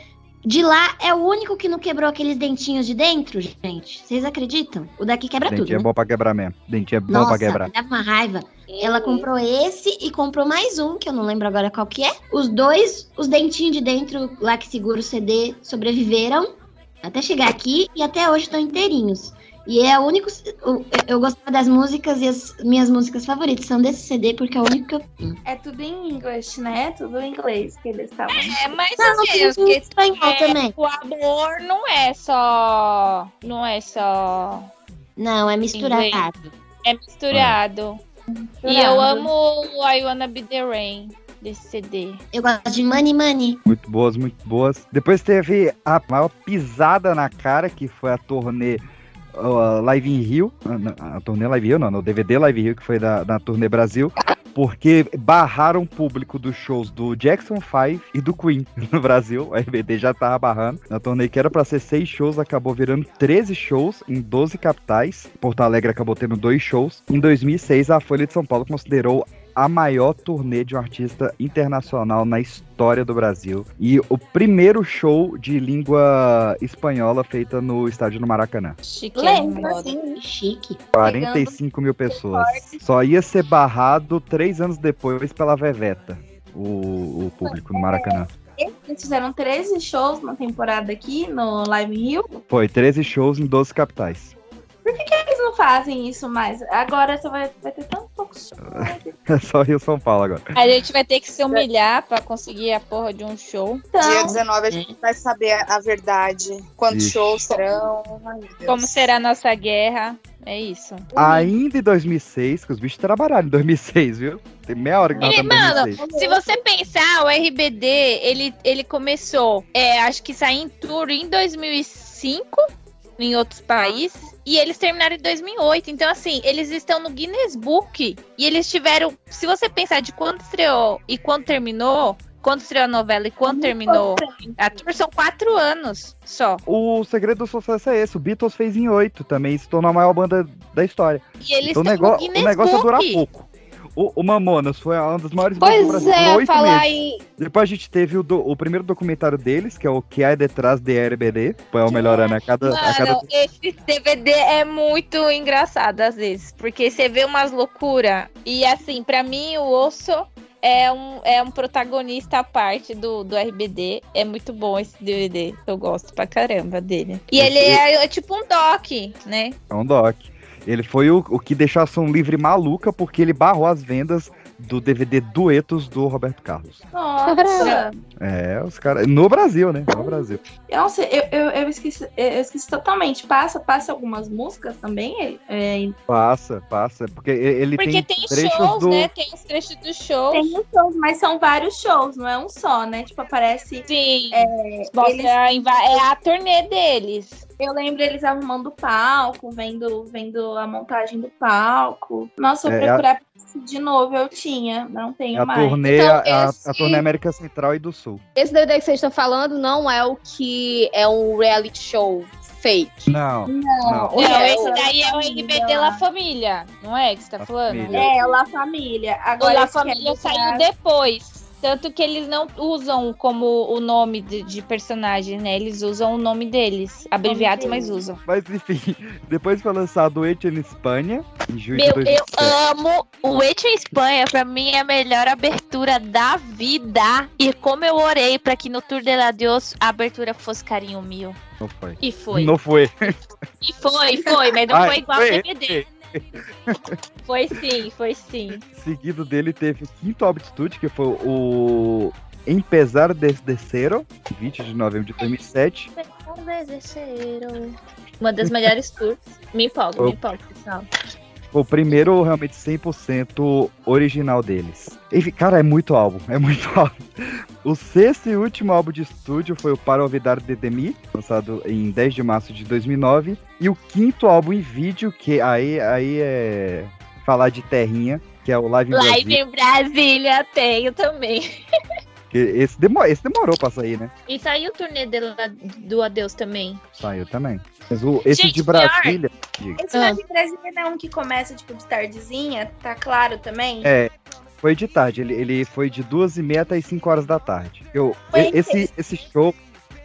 S9: de lá é o único que não quebrou aqueles dentinhos de dentro, gente. Vocês acreditam? O daqui quebra tudo.
S4: Dentinho é
S9: né?
S4: bom pra quebrar mesmo. Dentinho é bom
S9: Nossa,
S4: pra quebrar.
S9: dava uma raiva. Ela comprou esse e comprou mais um, que eu não lembro agora qual que é. Os dois, os dentinhos de dentro lá que segura o CD, sobreviveram até chegar aqui e até hoje estão inteirinhos. E é o único. Eu gostava das músicas e as minhas músicas favoritas são desse CD, porque é o único que eu tenho.
S1: É tudo em inglês, né? Tudo em inglês que eles estavam.
S3: É, mas
S1: Não,
S3: assim,
S1: espanhol
S3: é,
S1: também.
S3: o amor não é só. Não é só.
S9: Não, é misturado.
S3: É misturado. E eu amo I Wanna Be the Rain desse CD.
S9: Eu gosto de Money Money.
S4: Muito boas, muito boas. Depois teve a maior pisada na cara, que foi a turnê Live in Rio. A, turnê Live Rio, não, no DVD Live Rio, que foi da, na turnê Brasil. Porque barraram o público dos shows do Jackson 5 e do Queen no Brasil. O RBD já tava barrando. Na turnê que era pra ser seis shows, acabou virando 13 shows em 12 capitais. Porto Alegre acabou tendo dois shows. Em 2006, a Folha de São Paulo considerou a maior turnê de um artista internacional na história do Brasil. E o primeiro show de língua espanhola feita no estádio do Maracanã.
S3: Chique.
S1: Lembra, assim.
S9: Chique.
S4: 45 mil pessoas. Só ia ser barrado três anos depois pela Veveta, o, o público no Maracanã.
S1: Eles fizeram 13 shows na temporada aqui no Live in Rio.
S4: Foi 13 shows em 12 capitais.
S1: Por que, que eles não fazem isso mais? Agora só vai, vai ter tão poucos shows.
S4: É só Rio São Paulo agora.
S3: A gente vai ter que se humilhar pra conseguir a porra de um show.
S8: Dia 19 a gente vai saber a verdade. Quantos
S4: Ixi.
S8: shows serão. Ai.
S3: Como será a nossa guerra? É isso.
S4: Ainda em 2006, que os bichos trabalharam em 2006, viu? Tem meia hora que nós
S3: Ele,
S4: em
S3: mano,
S4: 2006.
S3: se você pensar, o RBD, ele, ele começou, é, acho que saiu em tour em 2005, em outros países, e eles terminaram em 2008. Então, assim, eles estão no Guinness Book, e eles tiveram, se você pensar de quando estreou e quando terminou, quando estreou a novela e quando terminou a tour, são quatro anos só.
S4: O segredo do sucesso é esse. O Beatles fez em 8 também, e se tornou a maior banda da história.
S3: E eles
S4: então o,
S3: no
S4: o negócio é durar
S3: Book.
S4: pouco. O, o Mamonas foi uma das maiores bandas do
S7: Pois
S4: Brasil.
S7: é, falar em.
S4: Depois a gente teve o, do- o primeiro documentário deles, que é o Que Há Detrás de RBD. Foi o melhor ano a cada, a cada
S3: Mano, esse DVD é muito engraçado às vezes, porque você vê umas loucuras e assim, pra mim o Osso é um, é um protagonista à parte do, do RBD. É muito bom esse DVD, eu gosto pra caramba dele. E ele é, é tipo um doc, né?
S4: É um doc. Ele foi o, o que deixou a Ação Livre maluca porque ele barrou as vendas do DVD Duetos do Roberto Carlos.
S1: Nossa!
S4: É, os caras. No Brasil, né? No Brasil.
S1: Eu não sei, eu, eu, eu esqueci, eu esqueci totalmente. Passa, passa algumas músicas também? É,
S4: Passa, passa. Porque ele
S3: Porque
S4: tem,
S3: tem,
S4: trechos
S3: shows,
S4: do.
S3: né? Tem os trechos dos shows.
S1: Tem uns shows, mas são vários shows, não é um só, né? Tipo, aparece.
S3: Sim.
S1: É, eles-
S3: é a turnê deles.
S1: Eu lembro eles arrumando o palco, vendo, vendo a montagem do palco. Nossa, eu
S4: É,
S1: procurar de novo, eu tinha, não tenho
S4: A
S1: mais.
S4: turnê,
S7: Então,
S4: a, a
S7: esse-
S4: turnê América Central e do Sul.
S7: Esse DVD que vocês estão falando não é o que é um reality show fake.
S4: Não.
S1: Não,
S4: Não.
S3: Não,
S1: é
S3: esse
S1: o
S3: daí é o
S1: lá.
S3: La Família, não é que você tá falando?
S4: Família.
S1: É, o La Família.
S3: O
S1: Agora
S3: La
S1: que é
S3: Família saiu depois. Tanto que eles não usam como o nome de, de personagem, né? Eles usam o nome deles. Abreviado, mas usam.
S4: Mas enfim, depois foi lançado o Eti em Espanha, em julho
S3: Meu,
S4: de
S3: eu
S4: 2007.
S3: amo o Eti em Espanha, pra mim é a melhor abertura da vida. E como eu orei pra que no Tour de la Dios a abertura fosse carinho mil.
S4: Não foi.
S3: E foi.
S4: Não foi.
S3: E foi, foi, mas não
S4: Ai,
S3: foi igual ao DVD. Foi sim, foi sim.
S4: Seguido dele teve o quinto álbum de estúdio, que foi o Empezar desde Zero, 20 de novembro de 2007.
S3: Uma das melhores tours. Me empolgo, me empolgo, pessoal.
S4: O primeiro realmente 100% original deles. Enfim, cara, é muito álbum, é muito álbum. O sexto e último álbum de estúdio foi o Para Olvidar de Demi, lançado em 10 de março de 2009. E o quinto álbum em vídeo, que aí, aí é falar de terrinha, que é o Live em
S3: Live
S4: Brasília.
S3: em Brasília tenho também.
S4: Esse, demo, esse demorou pra sair, né?
S3: E saiu o turnê do Adeus também.
S4: Saiu também. Mas o, esse
S3: Gente,
S4: de
S3: pior.
S4: Brasília... diga.
S1: Esse ah. de Brasília é um que começa, tipo, de tardezinha, tá claro também?
S4: É, foi de tarde. Ele, ele foi de duas e meia até as 5 horas da tarde. Eu,
S1: Foi
S4: esse, esse show,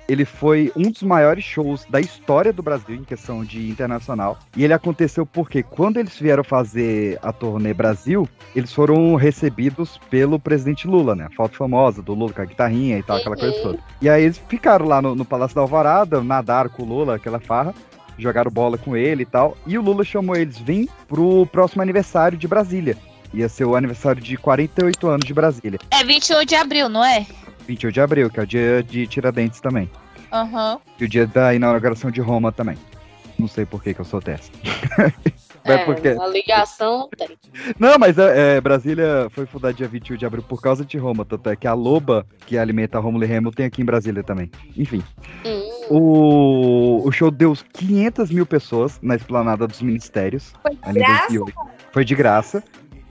S4: ele foi um dos maiores shows da história do Brasil em questão de internacional. E ele aconteceu porque quando eles vieram fazer a turnê Brasil, eles foram recebidos pelo presidente Lula, né? A foto famosa do Lula com a guitarrinha e tal, aquela coisa toda. E aí eles ficaram lá no, no Palácio da Alvorada, nadaram com o Lula, aquela farra. Jogaram bola com ele e tal. E o Lula chamou eles, vem pro próximo aniversário de Brasília. Ia ser o aniversário de 48 anos de Brasília.
S3: É 21 de abril, não é?
S4: 28 de abril, que é o dia de Tiradentes também.
S3: Aham.
S4: E o dia da inauguração de Roma também. Não sei por que, que eu sou dessa.
S7: É,
S4: porque...
S7: a ligação tem.
S4: Não, mas é, é, Brasília foi fundada dia 21 de abril por causa de Roma. Tanto é que a loba que alimenta Rômulo e Remo tem aqui em Brasília também. Enfim. O, o show deu 500 mil pessoas na esplanada dos ministérios.
S1: Foi de graça?
S4: 2008. Foi de graça.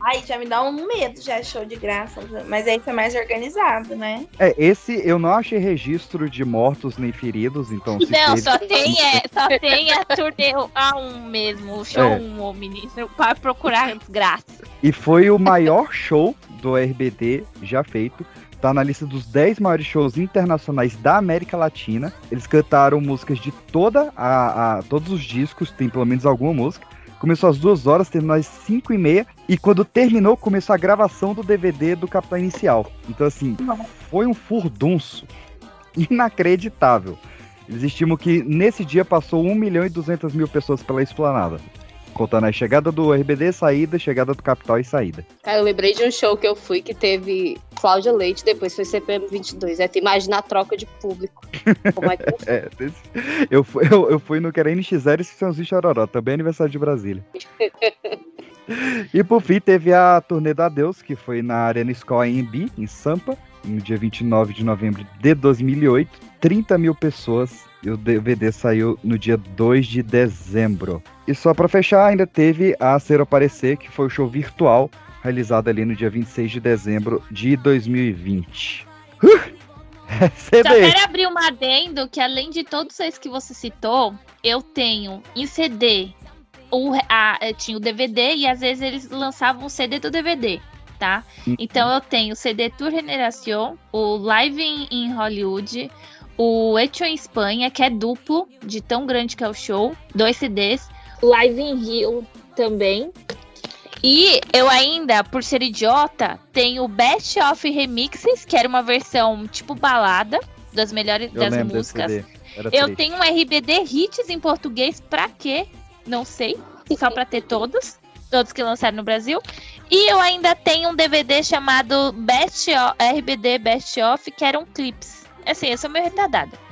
S1: Ai, já me dá um medo já, show de graça. Mas aí foi mais organizado, né?
S4: É, esse eu não achei registro de mortos nem feridos, então se
S3: Não,
S4: teve-
S3: só tem, é, só tem a turnê A1 mesmo, o show
S4: É.
S3: 1, ô ministro, para procurar desgraça.
S4: E foi o maior show do RBD já feito. Tá na lista dos 10 maiores shows internacionais da América Latina. Eles cantaram músicas de toda a, a- todos os discos, tem pelo menos alguma música. Começou às duas horas, terminou às 5 e meia. E quando terminou, começou a gravação do DVD do Capitão Inicial. Então, assim, foi um furdunço inacreditável. Eles estimam que nesse dia passou 1 milhão e 200 mil pessoas pela esplanada. Contando a chegada do RBD, saída, chegada do Capital e saída.
S7: Cara, eu lembrei de um show que eu fui que teve Cláudia Leite, depois foi CPM 22. É, tu imagina a troca de público. Como é que eu
S4: É, esse- eu, fui, eu, eu fui no que era NX0 e Sãozinho Chororó, também é aniversário de Brasília. E por fim teve a turnê do Adeus, que foi na Arena Escola AMB, em Sampa, no dia 29 de novembro de 2008. 30 mil pessoas e o DVD saiu no dia 2 de dezembro. E só pra fechar, ainda teve a Ser Aparecer, que foi o show virtual realizado ali no dia 26 de dezembro de 2020. Uh!
S3: Só quero abrir um adendo que além de todos esses que você citou, eu tenho em CD, o, a, eh, tinha o DVD e às vezes eles lançavam o CD do DVD, tá?
S4: Uhum.
S3: Então eu tenho o CD Tour Generación, o Live em, Hollywood, o Hecho em Espanha, que é duplo, de tão grande que é o show, dois CDs, Live em Rio também. E eu ainda, por ser idiota, tenho Best of Remixes, que era uma versão tipo balada das melhores
S4: Eu
S3: das músicas. Eu tenho um RBD Hits em português, pra quê? Não sei. Só pra ter todos. Todos que lançaram no Brasil. E eu ainda tenho um DVD chamado Best of, RBD Best Of, que eram clips. Assim, eu sou meio retardada.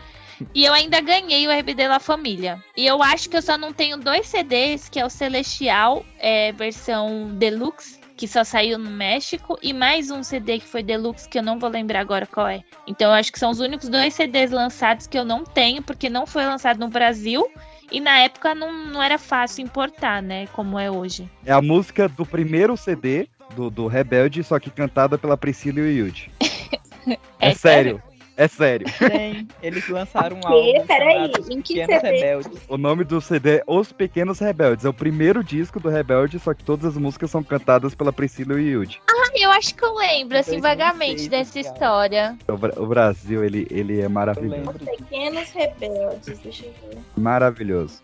S3: E eu ainda ganhei o RBD La Família. E eu acho que eu só não tenho dois CDs, que é o Celestial, é, versão Deluxe, que só saiu no México, e mais um CD que foi Deluxe, que eu não vou lembrar agora qual é. Então eu acho que são os únicos dois CDs lançados que eu não tenho, porque não foi lançado no Brasil. E na época não, não era fácil importar, né? Como é hoje.
S4: É a música do primeiro CD do, do Rebelde, só que cantada pela Priscila e o Yudi. É, sério. É sério.
S5: Tem. Eles lançaram um
S1: Quê?
S5: álbum
S1: Peraí, em que
S5: Pequenos
S1: CD?
S5: Rebeldes.
S4: O nome do CD é Os Pequenos Rebeldes. É o primeiro disco do Rebelde, só que todas as músicas são cantadas pela Priscila e o Yudi.
S3: Ah, eu acho que eu lembro, assim,
S4: 2006,
S3: vagamente dessa história.
S4: O, Bra- o Brasil, ele, ele é maravilhoso.
S1: Pequenos rebeldes, deixa eu ver.
S4: Maravilhoso.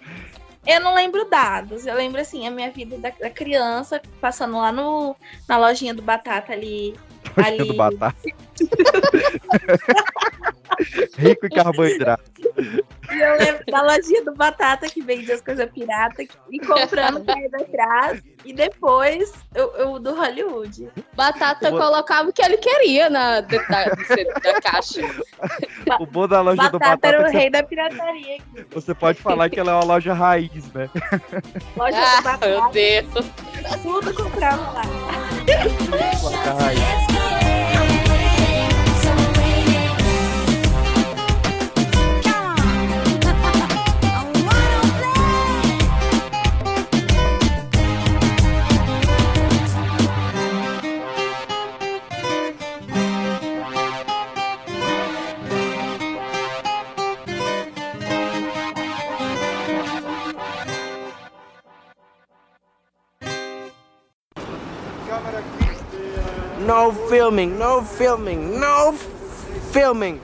S1: Eu não lembro dados, eu lembro assim, a minha vida da, da criança, passando lá no, na lojinha do Batata ali.
S4: Lojinha do Batata. Rico em carboidrato.
S1: E eu lembro da lojinha do Batata que vendia as coisas piratas e comprando pra ir atrás. E depois eu, eu do Hollywood.
S7: Batata colocava o que ele queria na, da, da caixa.
S4: O bom da loja do
S1: Batata
S4: Batata
S1: era
S4: é
S1: o rei
S4: você,
S1: da pirataria.
S4: você pode falar que ela é uma loja raiz, né?
S1: Loja
S7: Ah,
S1: do Batata.
S7: meu Deus.
S1: Tudo comprava lá.
S4: Loja raiz.
S14: No filming, no filming, no filming.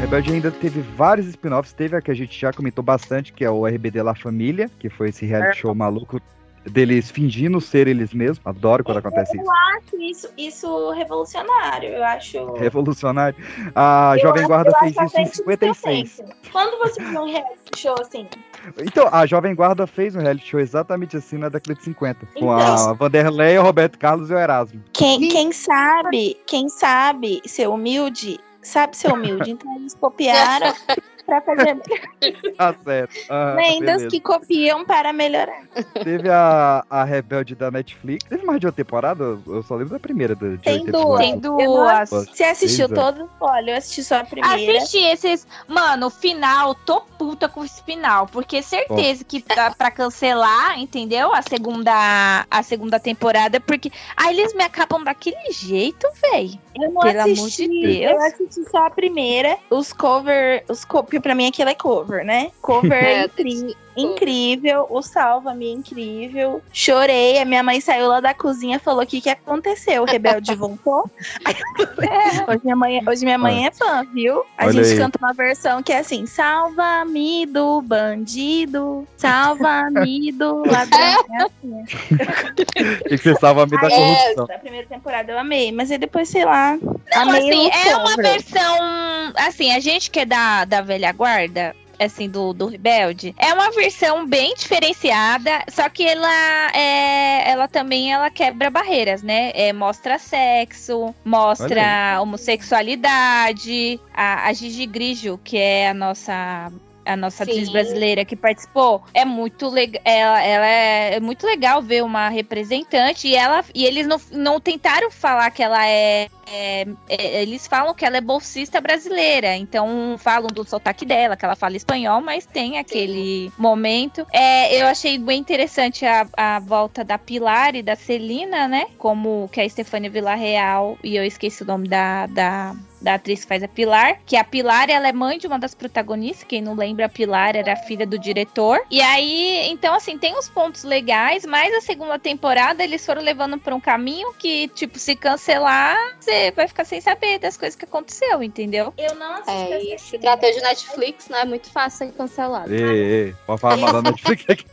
S4: Rebelde ainda teve vários spin-offs. Teve a que a gente já comentou bastante, que é o RBD La Família, que foi esse reality show maluco deles fingindo ser eles mesmos. Adoro quando acontece isso.
S1: Eu acho isso, isso revolucionário. Eu acho.
S4: Revolucionário. A
S1: Eu
S4: Jovem
S1: acho-
S4: Guarda
S1: eu
S4: fez isso em
S1: até
S4: 56.
S1: interessante. Quando você vê um reality show assim,
S4: Então, a Jovem Guarda fez um reality show exatamente assim na década de 50. Com a
S1: Então-
S4: Vanderlei, o Roberto Carlos e o Erasmo.
S1: quem, quem sabe, quem sabe ser humilde, sabe ser humilde. Então eles copiaram pra fazer
S4: Tá certo. Ah,
S1: lendas
S4: beleza.
S1: que copiam para melhorar.
S4: Teve a, a Rebelde da Netflix. Teve mais de uma temporada? Eu só lembro da primeira.
S1: Tem duas.
S3: Tem duas.
S1: Você assistiu todo? Olha, eu assisti só a primeira.
S3: Assisti esses. Mano, o final, tô puta com esse final. Porque certeza que dá pra cancelar, entendeu? A segunda, a segunda temporada. Porque aí eles me acabam daquele jeito, véi.
S1: Eu não
S3: Pelo amor
S1: assisti,
S3: de Deus.
S1: eu assisti só a primeira. Os cover, os co- porque pra mim aquilo é cover, né? Cover é incri- incrível, o Salva-me é incrível. Chorei, a minha mãe saiu lá da cozinha e falou: o que, que aconteceu? O rebelde voltou? Falei, hoje, minha mãe, hoje minha mãe é fã, viu? A
S4: Olha
S1: gente
S4: aí.
S1: canta uma versão que é assim: salva-me do bandido, salva-me do ladrão. É assim,
S4: E que você salva a me da corrupção.
S1: Da primeira temporada eu amei, mas aí depois, sei lá.
S3: Não,
S1: amei
S3: assim, é uma versão. Assim, a gente que é da, da velha guarda. Assim, do, do Rebelde, é uma versão bem diferenciada, só que ela é, ela também ela quebra barreiras, né? É, mostra sexo, mostra homossexualidade, a, a Gigi Grigio, que é a nossa a nossa
S7: Sim.
S3: atriz brasileira que participou, é muito legal. Ela, ela é, é muito legal ver uma representante e ela e eles não, não tentaram falar que ela é, é- é- Eles falam que ela é bolsista brasileira, então falam do sotaque dela, que ela fala espanhol, mas tem aquele momento. É, eu achei bem interessante a, a volta da Pilar e da Celina, né? Como que a Estefânia Villarreal, e eu esqueci o nome da, da, da atriz que faz a Pilar, que a Pilar ela é mãe de uma das protagonistas, quem não lembra, a Pilar era filha do diretor. E aí, então assim, tem uns pontos legais, mas a segunda temporada eles foram levando para um caminho que, tipo, se cancelar, você vai ficar sem saber das coisas que aconteceu, entendeu?
S1: Eu não assisti.
S7: É, e se trata de Netflix, né? É muito fácil ser cancelado.
S4: Ei, ei, pode falar mal da Netflix aqui.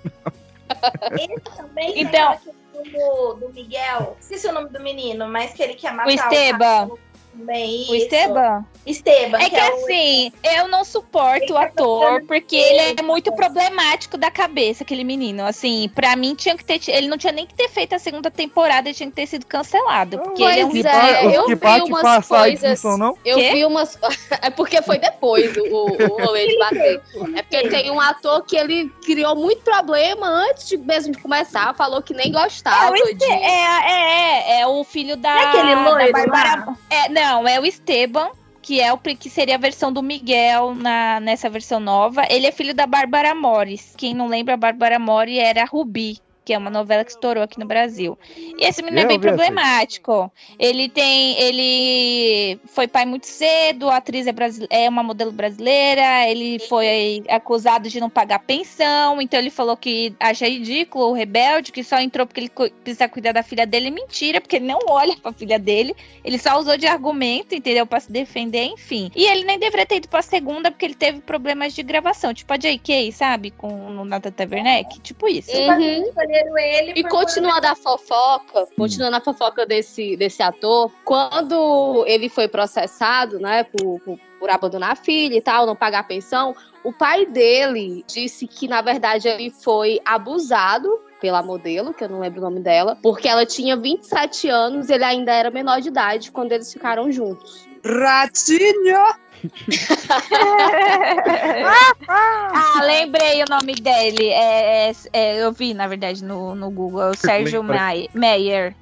S1: Esse também tem
S3: Então-
S1: do, do Miguel. Esqueci o nome do menino, mas que ele quer matar
S3: O Esteban.
S1: cara também.
S3: O. Esteban?
S1: Esteban.
S3: É que
S1: é o-
S3: assim, eu não suporto o ator, porque ele é muito problemático da cabeça, aquele menino. Assim, pra mim tinha que ter. Ele não tinha nem que ter feito a segunda temporada, ele tinha que ter sido cancelado. Porque ele é um
S7: Pois é, eu vi umas coisas.
S4: não?
S7: Eu
S3: Quê?
S7: vi umas. É porque foi depois o, o rolê de bater. É porque tem um ator que ele criou muito problema antes de mesmo de começar. Falou que nem
S3: É,
S7: gostava
S3: o Este-
S7: de.
S3: é, é, é, é o filho da.
S1: É aquele
S3: da
S1: loiro
S3: Bárbara-
S1: lá?
S3: É, não, é o Esteban, que é o que seria a versão do Miguel na, nessa versão nova. Ele é filho da Bárbara Mores. Quem não lembra, a Bárbara Mori era a Rubi que é uma novela que estourou aqui no Brasil. E esse menino é
S4: Eu
S3: bem
S4: essa aí.
S3: problemático. Ele tem. Ele foi pai muito cedo, a atriz é, brasile- é uma modelo brasileira, ele foi acusado de não pagar pensão, então ele falou que acha ridículo o rebelde, que só entrou porque ele precisa cuidar da filha dele. Mentira, porque ele não olha pra filha dele. Ele só usou de argumento, entendeu? Pra se defender, enfim. E ele nem deveria ter ido pra segunda porque ele teve problemas de gravação. Tipo a J.K., sabe? Com o Nathan Werneck. Tipo isso.
S7: Uhum.
S1: Escolheram ele
S7: E
S1: por
S7: continuando a fofoca, continuando a fofoca desse, desse ator, quando ele foi processado, né, por, por, por abandonar a filha e tal, não pagar a pensão, o pai dele disse que, na verdade, ele foi abusado pela modelo, que eu não lembro o nome dela, porque ela tinha 27 anos e ele ainda era menor de idade quando eles ficaram juntos.
S8: Ratinho!
S3: ah, lembrei o nome dele. É, é- é, eu vi, na verdade, no, no Google. É o Sérgio Meyer. Meyer.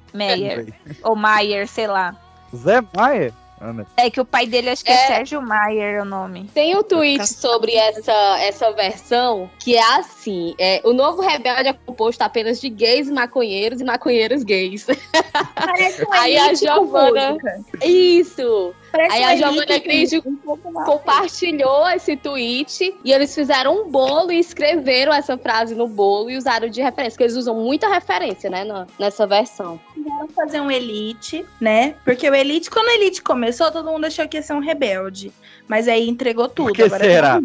S4: Lembrei.
S3: Ou Maier, sei lá.
S4: Zé Maia?
S3: É que o pai dele, acho que é,
S7: É.
S3: Sérgio Maier o nome.
S7: Tem um tweet sobre essa, essa versão que é assim: é, o novo rebelde é composto apenas de gays, maconheiros e maconheiros gays.
S1: Parece um
S7: Aí a Giovana.
S1: música.
S7: Isso!
S1: Parece
S7: Aí a Giovana
S1: mal.
S7: compartilhou esse tweet e eles fizeram um bolo e escreveram essa frase no bolo e usaram de referência, porque eles usam muita referência, né, nessa versão.
S1: Fazer um Elite, né? Porque o Elite, quando o Elite começou, todo mundo achou que ia ser um rebelde. Mas aí entregou tudo.
S4: que
S1: agora
S4: será?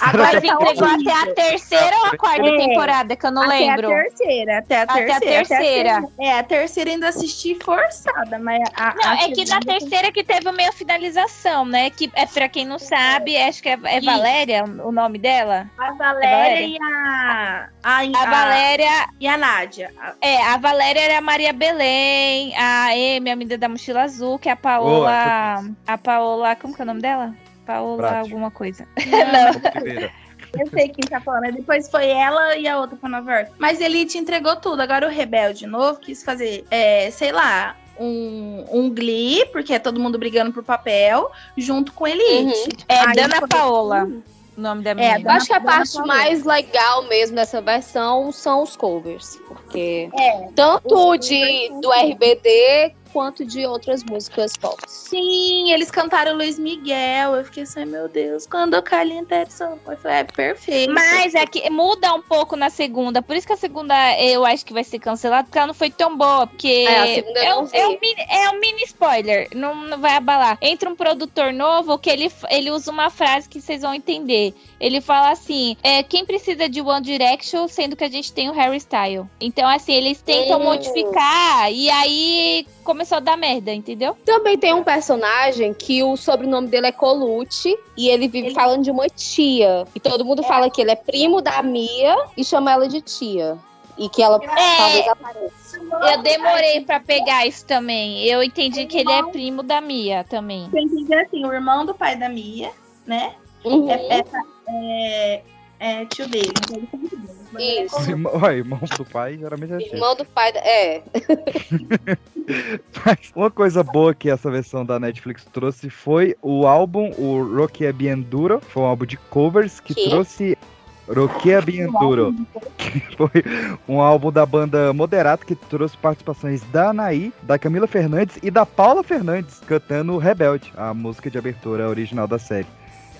S3: Agora ele
S1: tá
S3: entregou até a terceira ou a quarta
S1: É.
S3: temporada, que eu não
S1: até
S3: lembro.
S1: a terceira, até a
S3: Até a
S1: terceira.
S3: terceira.
S1: É, a terceira ainda assisti forçada, mas a,
S3: Não,
S1: a
S3: é que na terceira que teve meio finalização, né? Que é pra quem não sabe, acho que é, é. Valéria o nome dela.
S1: A
S3: É
S1: Valéria e a. A,
S3: A Valéria.
S1: E a Nádia. A-
S3: É, a Valéria era a Maria Belém, a Amy, a menina da mochila azul, que é a Paola. a Paola. Como que é o nome dela? Paola alguma coisa.
S4: Oliveira.
S1: Eu sei quem tá falando. Depois foi ela e a outra pra Nova York. Mas ele te entregou tudo. Agora o Rebelde novo quis fazer, é, sei lá, um, um Glee, porque é todo mundo brigando por papel, junto com Elite.
S3: É
S1: Aí
S3: Dana Paola, o nome da
S1: É,
S3: menina.
S7: Eu acho que a parte mais legal mesmo dessa versão são os covers, porque
S1: É.
S7: tanto de do RBD quanto de outras músicas pop.
S1: Sim, eles cantaram Luiz Miguel. Eu fiquei assim, meu Deus, quando eu caliento eu falei, é perfeito.
S3: Mas é que muda um pouco na segunda. Por isso que a segunda eu acho que vai ser cancelada, porque ela não foi tão boa. Porque
S7: É, a segunda eu
S3: é, um, é um mini, é um mini spoiler. Não, não vai abalar. Entra um produtor novo que ele, ele usa uma frase que vocês vão entender. Ele fala assim: é, quem precisa de One Direction, sendo que a gente tem o Harry Styles. Então, assim, eles tentam
S7: Hum.
S3: modificar e aí começou a dar merda, entendeu?
S7: Também tem um personagem que o sobrenome dele é Colucci e ele vive falando de uma tia. E todo mundo fala que ele é primo da Mia e chama ela de tia. E que ela talvez apareça.
S3: Eu demorei pra pegar isso também. Eu entendi que ele é primo da Mia também.
S1: Tem que dizer assim, o irmão do pai da Mia, né?
S7: Uhum.
S1: É, é, é, é tio dele. Então ele filho.
S7: Isso.
S4: Os irmão- Ué, irmão do pai, geralmente é assim.
S7: Irmão do pai. É.
S4: Mas uma coisa boa que essa versão da Netflix trouxe foi o álbum, o Rocky Bienduro. Foi um álbum de covers que
S7: Que?
S4: trouxe. Rocky Bienduro. Que foi um álbum da banda Moderato que trouxe participações da Anaí, da Camila Fernandes e da Paula Fernandes cantando Rebelde, a música de abertura original da série.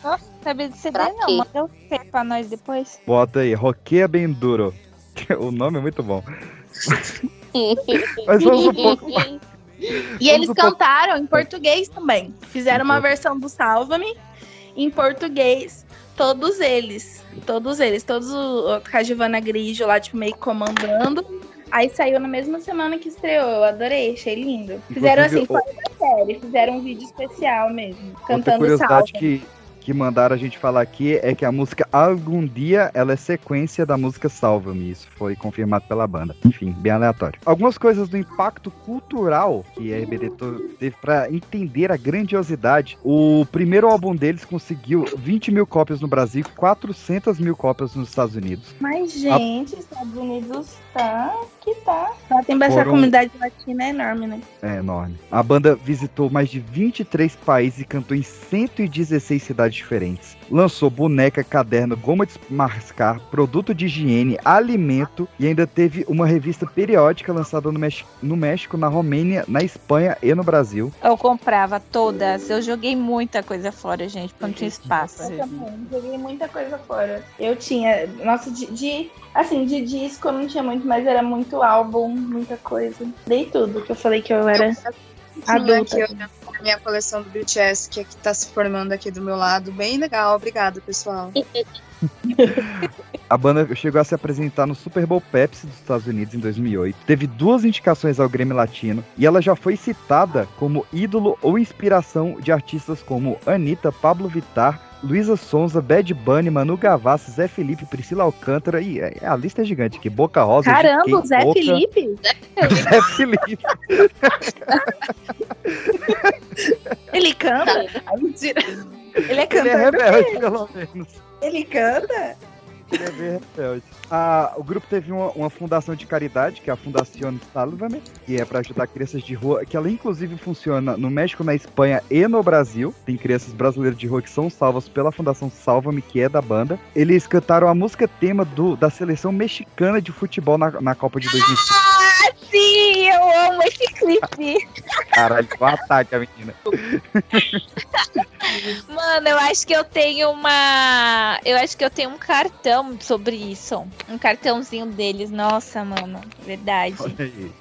S3: Nossa, sabia de CD
S7: Pra
S3: não.
S7: quê?
S3: Manda o CD pra nós depois.
S4: Bota aí, Rocky Bienduro. o nome é muito bom. Mas vamos um pouco.
S1: E eles cantaram em português também. Fizeram uma versão do Salva-me em português. Todos eles. Todos eles. Todos o, com a Giovanna Grigio lá, tipo, meio comandando. Aí saiu na mesma semana que estreou. Eu adorei, achei lindo. Fizeram
S4: Inclusive,
S1: assim, fora da série. Fizeram um vídeo especial mesmo. Cantando
S4: curiosidade
S1: Salva.
S4: que, que mandaram a gente falar aqui é que a música Algum Dia ela é sequência da música Salva-me. Isso foi confirmado pela banda. Enfim, bem aleatório. Algumas coisas do impacto cultural que a RBD teve pra entender a grandiosidade. O primeiro álbum deles conseguiu 20 mil cópias no Brasil e 400 mil cópias nos Estados Unidos.
S1: Mas, gente, Estados Unidos tá que tá. Lá tem bastante
S4: Foram-
S1: comunidade latina é enorme, né?
S4: É enorme. A banda visitou mais de 23 países e cantou em 116 cidades diferentes. Lançou boneca, caderno, goma de mascar, produto de higiene, alimento e ainda teve uma revista periódica lançada no, Mex- no México, na Romênia, na Espanha e no Brasil.
S3: Eu comprava todas. Eu joguei muita coisa fora, gente, porque não tinha espaço.
S1: Eu também, joguei muita coisa fora. Eu tinha, nossa, de, de- assim, de disco eu não tinha muito, mas era muito álbum, muita coisa. Dei tudo, que eu falei que eu era
S8: Tinha
S1: adulta.
S8: aqui a minha coleção do BTS, que aqui tá se formando aqui do meu lado. Bem legal, obrigada, pessoal.
S4: A banda chegou a se apresentar no Super Bowl Pepsi dos Estados Unidos em 2008. Teve duas indicações ao Grammy Latino e ela já foi citada como ídolo ou inspiração de artistas como Anitta, Pablo Vittar, Luísa Sonza, Bad Bunny, Manu Gavassi, Zé Felipe, Priscila Alcântara e é, a lista é gigante aqui. Boca Rosa,
S1: Caramba,
S4: GK,
S1: Zé
S4: Boca.
S1: Felipe?
S4: Zé Felipe.
S1: Ele canta? Ele é cantor.
S4: Ele é rebelde, pelo menos.
S1: Ele canta?
S4: É rebelde. Ah, o grupo teve uma, uma fundação de caridade, que é a Fundación Sálvame, que é para ajudar crianças de rua, que ela inclusive funciona no México, na Espanha e no Brasil. Tem crianças brasileiras de rua que são salvas pela Fundação Salva-me, que é da banda. Eles cantaram a música tema do, da seleção mexicana de futebol na, na Copa de 2005.
S3: Ah, sim! Eu amo esse clipe.
S4: Caralho, um ataque a menina.
S3: Mano, eu acho que eu tenho uma. Eu acho que eu tenho um cartão sobre isso. Um cartãozinho deles. Nossa, mano. Verdade.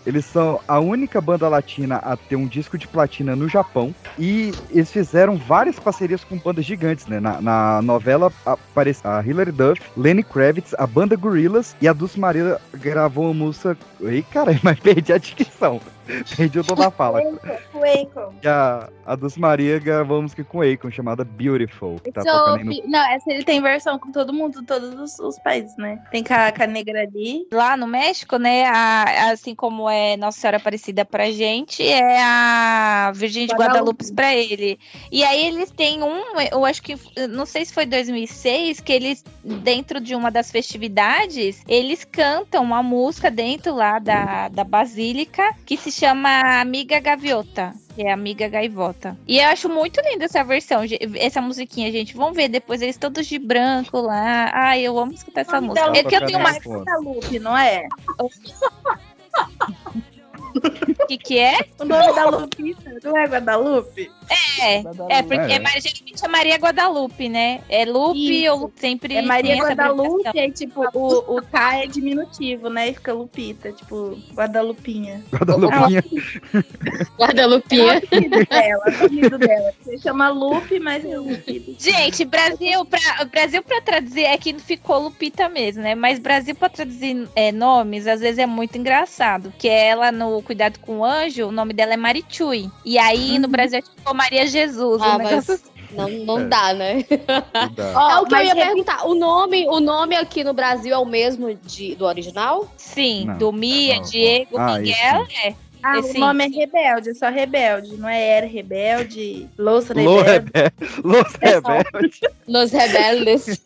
S4: Eles são a única banda latina a ter um disco de platina no Japão. E eles fizeram várias parcerias com bandas gigantes, né? Na, na novela aparece a Hilary Duff, Lenny Kravitz, a banda Gorillaz e a Dulce Maria gravou uma música. Ei, cara, mas perdi a dicção. Perdi o tom da fala.
S1: O Akon.
S4: E a, a Dulce Maria gravou música com o Akon chamada Beautiful. Que tá
S1: So,
S4: aí no
S1: Não, essa ele tem versão com todo mundo, todos os, os países, né? Tem com a, com a negra ali.
S3: Lá no México, né, a- assim como é Nossa Senhora Aparecida pra gente, é a Virgem de
S1: Guadalupe.
S3: Guadalupe pra ele. E aí eles têm um, eu acho que, não sei se foi 2006, que eles, dentro de uma das festividades, eles cantam uma música dentro lá da, da Basílica, que se chama Amiga Gaviota. Que é Amiga Gaivota. E eu acho muito linda essa versão, essa musiquinha, gente. Vamos ver depois eles todos de branco lá. Ai, eu amo escutar essa música.
S1: da
S3: É que eu tenho uma
S1: Lupe é Guadalupe, não é?
S3: O que, que é?
S1: O nome da Lupita não é Guadalupe?
S3: É, é porque
S1: É.
S3: é. Mar- geralmente é Maria Guadalupe, né? É Lupe ou sempre
S1: É Maria Guadalupe, aí tipo, o, o K é diminutivo, né? E fica Lupita, tipo, Guadalupinha.
S4: Guadalupinha.
S7: Guadalupinha.
S1: É o apelido dela, é o apelido dela. Você chama Lupe, mas é Lupe.
S3: Gente, Brasil pra, Brasil pra traduzir é que ficou Lupita mesmo, né? Mas Brasil pra traduzir é, nomes, às vezes é muito engraçado. Que ela, no Cuidado com o Anjo, o nome dela é Marichui. E aí no Brasil é tipo Maria Jesus.
S7: Ah,
S3: um negócio
S7: mas não, não
S3: É.
S7: dá, né?
S3: Ó,
S7: é o que eu ia
S3: repi-
S7: perguntar. O nome, o nome aqui no Brasil é o mesmo de, do original?
S3: Sim,
S1: Não.
S3: do Mia,
S1: Não,
S3: Diego,
S1: ah,
S3: Miguel, é.
S1: Ah,
S3: Esse-
S1: o nome é Rebelde, é só Rebelde. Não é Era Rebelde, Los
S4: Lô
S1: Rebelde.
S4: Rebelde. Los Rebelde.
S7: Los Rebeldes.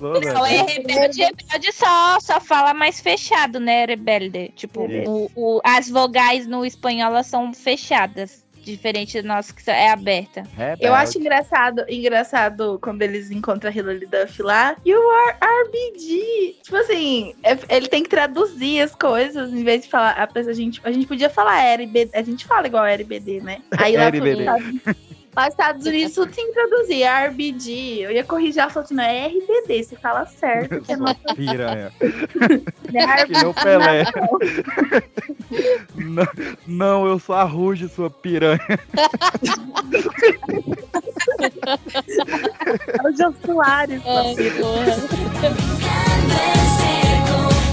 S3: Não, é rebelde, rebelde só, só fala mais fechado, né? Rebelde. Tipo, o, o- as vogais no espanhol elas são fechadas. Diferente do nosso, que é aberta.
S1: Eu acho engraçado, engraçado quando eles encontram a Hilary Duff lá. You are RBG. Tipo assim, é- ele tem que traduzir as coisas em vez de falar. A, pessoa, a, gente, a gente podia falar RBD. A gente fala igual RBD, né? Aí lá
S4: RBD.
S1: Lá nos Estados Unidos tudo tem que traduzir. RBG. Eu ia corrigir ela falou assim: não, é RBD. Você fala certo. Que é nossa
S4: Piranha.
S1: né?
S4: Que nem o Pelé. não, não, eu sou a Ruge, sua piranha.
S1: É o Jô Soares.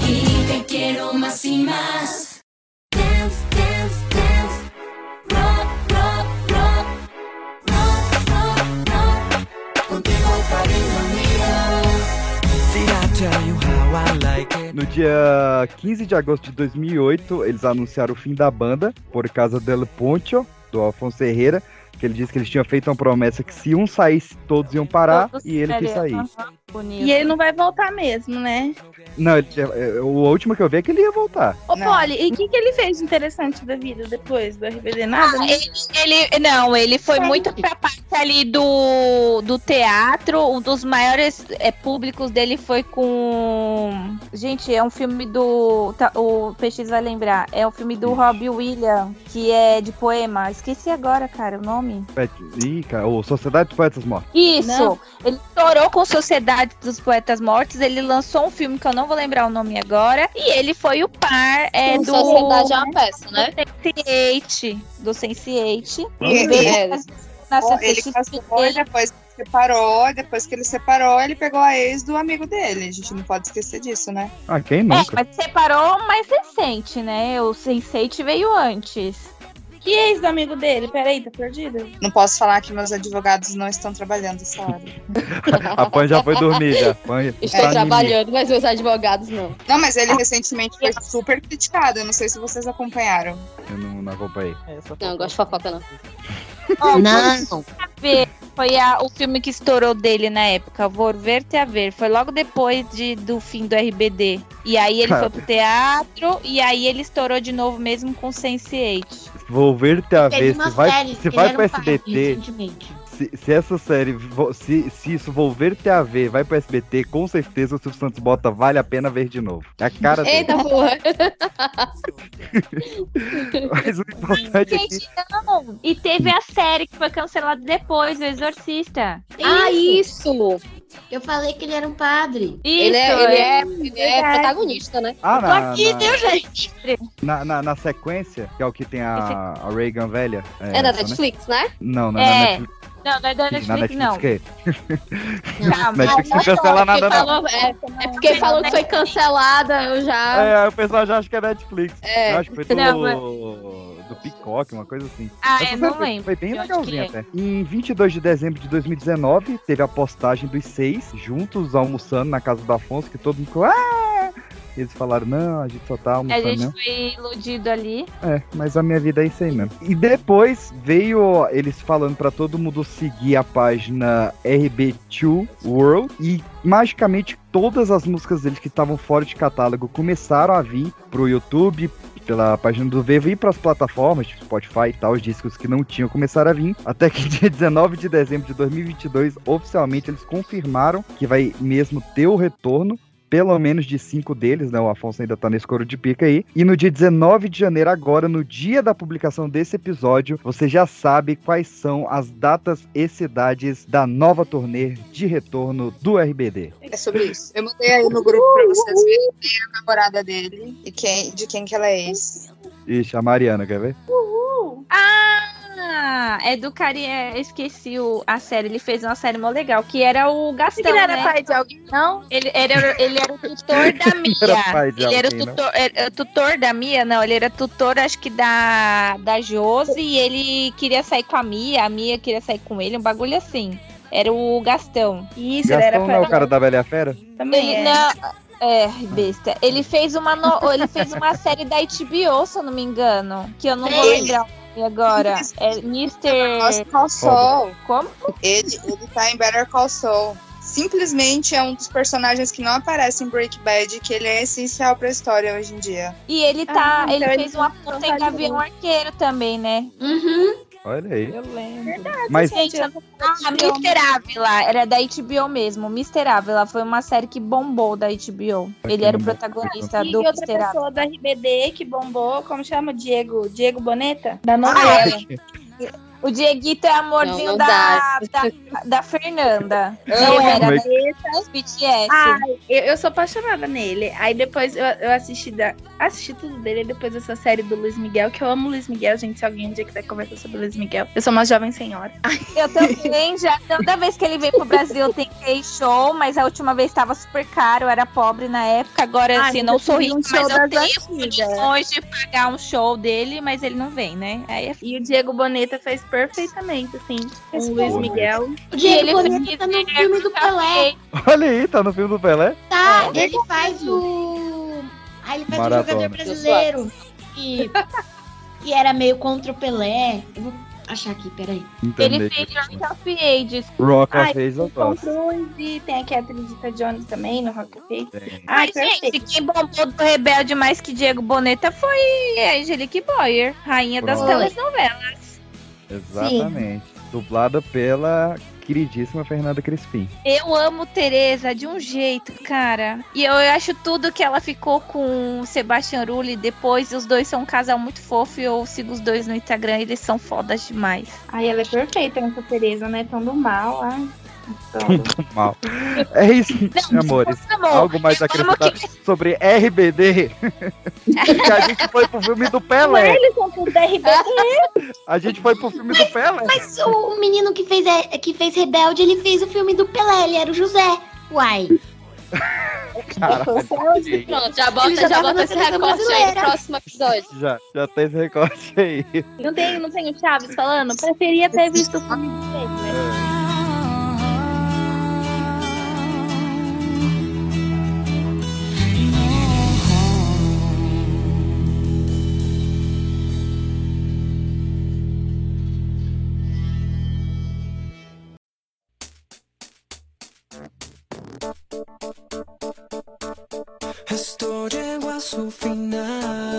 S12: Y te quiero más y más.
S4: No dia 15 de agosto de 2008, eles anunciaram o fim da banda por causa del Poncho, do Alfonso Herrera, que ele disse que eles tinham feito uma promessa que se um saísse, todos iam parar,
S3: todos
S4: e ele quis sair.
S3: Uhum bonito.
S1: E ele não vai voltar mesmo, né?
S4: Não, ele, tinha- é, o último que eu vi é que ele ia voltar.
S1: Ô, Polly, e o que, que ele fez de interessante da vida depois do RBD? Nada, né?
S3: Ele, não, ele foi muito pra parte ali do, do teatro. Um dos maiores é, públicos dele foi com. Gente, é um filme do. tá, o PX vai lembrar. É um filme do Robbie Williams, que é de poema. Esqueci agora, cara, o nome.
S4: É, Ih, cara, ô, Sociedade dos Poetas Mortos.
S3: Isso!
S1: Não.
S3: Ele estourou com Sociedade dos Poetas Mortos. Ele lançou um filme que eu não vou lembrar o nome agora. E ele foi o par é, do.
S7: Sociedade é uma peça, né?
S3: Do Sense8. Do Sense8.
S8: E-
S3: Veio
S8: é,
S3: na
S8: Ó, ele casou e depois que separou, e depois que ele separou, ele pegou a ex do amigo dele. A gente não pode esquecer disso, né?
S4: Ah, quem
S3: É,
S4: nunca?
S3: mas separou mais recente, né? O Sense8 veio antes.
S1: Que ex do amigo dele? Peraí, tá perdido?
S8: Não posso falar que meus advogados não estão trabalhando essa hora.
S4: A Pan já foi dormir, já. Pan
S7: Estou
S4: tá
S7: trabalhando, mas meus advogados não.
S8: Não, mas ele recentemente foi super criticado. Eu não sei se vocês acompanharam.
S4: Eu não, não acompanhei.
S7: Não, eu gosto de fofoca, não.
S3: Ó,
S9: Não.
S3: Ver, Foi a- o filme que estourou dele na época, Vor Ver Te a Ver. Foi logo depois de, do fim do RBD. E aí ele
S4: Cara.
S3: foi pro teatro, e aí ele estourou de novo mesmo com Sense8.
S4: Vou ver-te a
S9: Teve
S4: ver. Se vai, se vai pro
S9: pai,
S4: SBT. Se, se essa série, se, se isso Volver a ver, vai pro SBT, com certeza o Silvio Santos bota vale a pena ver de novo. É a cara dele.
S7: Eita porra!
S4: Mas o importante é que
S3: Gente, não! E teve a série que foi cancelada depois, O Exorcista.
S7: Ah, isso!
S9: Eu falei que ele era um padre.
S7: Ele é, ele é, ele é
S1: verdade.
S7: protagonista, né?
S4: Ah,
S9: Tô
S4: na,
S9: aqui,
S4: na,
S9: viu, gente?
S4: na, na- na sequência, que é o que tem a, a Reagan velha.
S7: É da
S4: essa, né?
S7: Netflix, né?
S4: Não, não é
S3: É.
S4: Netflix.
S3: Não, não é da
S4: Na
S3: Netflix,
S4: Netflix
S3: não.
S4: que? Netflix não cancela nada,
S7: Porque
S4: não.
S7: falou- é, é porque falou que foi cancelada, eu já.
S4: É, o pessoal já acha que é Netflix.
S7: É.
S4: Eu acho que foi do,
S3: Não, mas-
S4: do Peacock, uma coisa assim.
S3: Ah,
S4: Essa série
S3: não
S4: foi-
S3: lembro.
S4: Foi bem legalzinha
S3: que é.
S4: até. Em 22 de dezembro de 2019, teve a postagem dos seis, juntos, almoçando na casa do Afonso, que todo mundo ficou... Ah! Eles falaram, não, a gente só tá
S3: A
S4: almoçando
S3: gente
S4: mesmo.
S3: foi iludido ali.
S4: É, mas a minha vida é isso aí mesmo. E depois veio eles falando pra todo mundo seguir a página RB2 World e magicamente todas as músicas deles que estavam fora de catálogo começaram a vir pro YouTube, pela página do Vevo e pras plataformas, tipo Spotify e tal, os discos que não tinham começaram a vir. Até que dia 19 de dezembro de 2022, oficialmente eles confirmaram que vai mesmo ter o retorno pelo menos de cinco deles, né? O Afonso ainda tá nesse coro de pica aí. E no dia 19 de janeiro, agora, no dia da publicação desse episódio, você já sabe quais são as datas e cidades da nova turnê de retorno do RBD.
S8: É sobre isso. Eu mandei aí no grupo pra vocês verem é a namorada dele e quem, de quem que ela é ex.
S4: Ixi, a Mariana, quer ver?
S3: Ah, é do cara. é, eu esqueci o, a série. Ele fez uma série mó legal, que era o Gastão.
S1: Ele era
S3: né?
S1: pai de alguém, não?
S3: Ele, era, ele era o tutor da Mia.
S4: Era pai de
S3: ele era o
S4: alguém, não?
S3: tutor, era o tutor da Mia, não. Ele era tutor, acho que da, da Josi. E ele queria sair com a Mia. A Mia queria sair com ele, um bagulho assim. Era o Gastão.
S1: Isso, ele era
S4: Gastão não é o cara da Bela e a Fera?
S1: também.
S3: Ele
S1: é.
S3: não. É, besta. Ele fez uma, no- ele fez uma série da HBO, se eu não me engano. Que eu não vou lembrar nome agora. É Mr.
S8: Call Saul.
S3: Como?
S8: Ele, ele tá em Better Call Saul. Simplesmente é um dos personagens que não aparece em Breaking Bad, que ele é essencial pra história hoje em dia.
S3: E ele tá.
S1: Ah,
S3: ele
S1: então ele
S3: fez uma
S1: não
S3: puta
S1: tá
S3: em
S1: de
S3: Gavião. Arqueiro também, né?
S9: Uhum.
S4: Olha aí.
S3: Eu lembro.
S4: Mas
S3: Gente, não... Ah, Mr. Ávila, era da HBO mesmo. Mr. Ávila foi uma série que bombou da HBO. Ele era o protagonista
S1: E
S3: do
S1: outra
S3: Mr. Ávila.
S1: pessoa da RBD que bombou, como chama? Diego. Diego Boneta? Da novela.
S3: O Dieguito é amorzinho
S7: Não, não
S3: da, da, da Fernanda.
S1: Não,
S3: era
S4: Mas-
S3: da BTS.
S1: Ai, eu, eu sou apaixonada nele. Aí depois eu, eu assisti, da, assisti tudo dele, depois essa série do Luiz Miguel, que eu amo o Luiz Miguel, gente. Se alguém um dia quiser conversar sobre o Luiz Miguel, eu sou uma jovem senhora.
S3: Eu também já. Toda vez que ele veio pro Brasil, eu tentei show, mas a última vez tava super caro, eu era pobre na época. Agora,
S1: Ai,
S3: assim, não sou
S1: um show
S3: mas eu tenho condições de pagar um show dele, mas ele não vem, né? Aí é
S1: E o Diego Boneta fez perfeitamente, assim, com o Luiz Miguel.
S9: O
S3: E
S9: Diego
S3: ele
S9: Boneta tá no filme do Pelé.
S4: olha aí, tá no filme do Pelé.
S9: Tá,
S3: É.
S9: ele faz o. Aí ele faz
S4: Maratona.
S9: jogador brasileiro que, que era meio contra o Pelé. Eu vou achar aqui, peraí.
S3: Ele
S4: Internet.
S3: fez Rock of Ages.
S4: Rock of Ages eu gosto.
S1: E tem aqui a Trisita Jones também no Rock of Ages.
S3: Ai, gente, quem bombou do Rebelde mais que Diego Boneta foi a Angelique Boyer, rainha das
S4: Pronto.
S3: telenovelas.
S4: Exatamente. Dublada pela queridíssima Fernanda Crispim.
S3: Eu amo Tereza de um jeito, cara. E eu acho tudo que ela ficou com o Sebastião Rulli depois. Os dois são um casal muito fofo e eu sigo os dois no Instagram. Eles são fodas demais.
S1: Ai, ela é perfeita nessa Tereza, né? Tão do mal. Ai, então.
S4: Muito mal. É isso, amores.
S3: amor,
S4: Algo mais a acrescentar sobre RBD? que a gente foi pro filme do Pelé.
S1: Eles são tudo RBD.
S4: A gente foi pro filme do Pelé.
S9: Mas o menino que fez, é, que fez Rebelde, ele fez o filme do Pelé, ele era o José. Uai.
S4: Caralho.
S7: Pronto, já bota,
S9: já
S7: bota esse recorte aí no próximo episódio.
S4: Já, já tem esse recorte aí.
S1: Não tem, não tem o Chaves falando? Preferia ter visto o filme dele, né?
S13: Esto llegó a su final.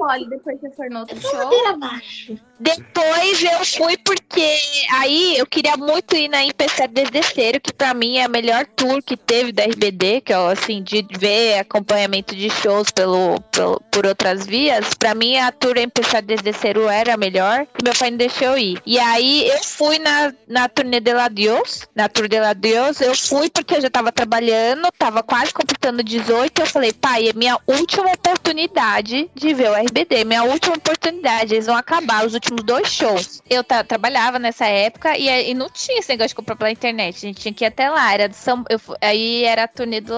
S1: E Polly, depois você for no outro show?
S9: Ladeira abaixo.
S3: Depois eu fui porque aí eu queria muito ir na MPC Desdeceiro, que pra mim é a melhor tour que teve da RBD, que é assim, de ver acompanhamento de shows pelo, pelo- por outras vias. Pra mim a tour MPC Desdeceiro era a melhor, e meu pai não deixou eu ir. E aí eu fui na, na turnê de la Dios, na tour de la Dios, eu fui porque eu já tava trabalhando, tava quase completando 18, eu falei, pai, é minha última oportunidade de ver o RBD, minha última oportunidade, eles vão acabar os últimos dois shows. Eu trabalhava nessa época e, e não tinha esse negócio de comprar pela internet, a gente tinha que ir até lá, era de São, eu aí era a turnê do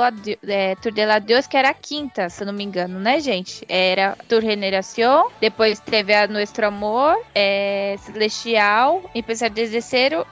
S3: é, Tour de la Dios, que era a quinta, se eu não me engano, né, gente? Era Tour Generación, depois teve a Nuestro Amor, é, Celestial, Empezar desde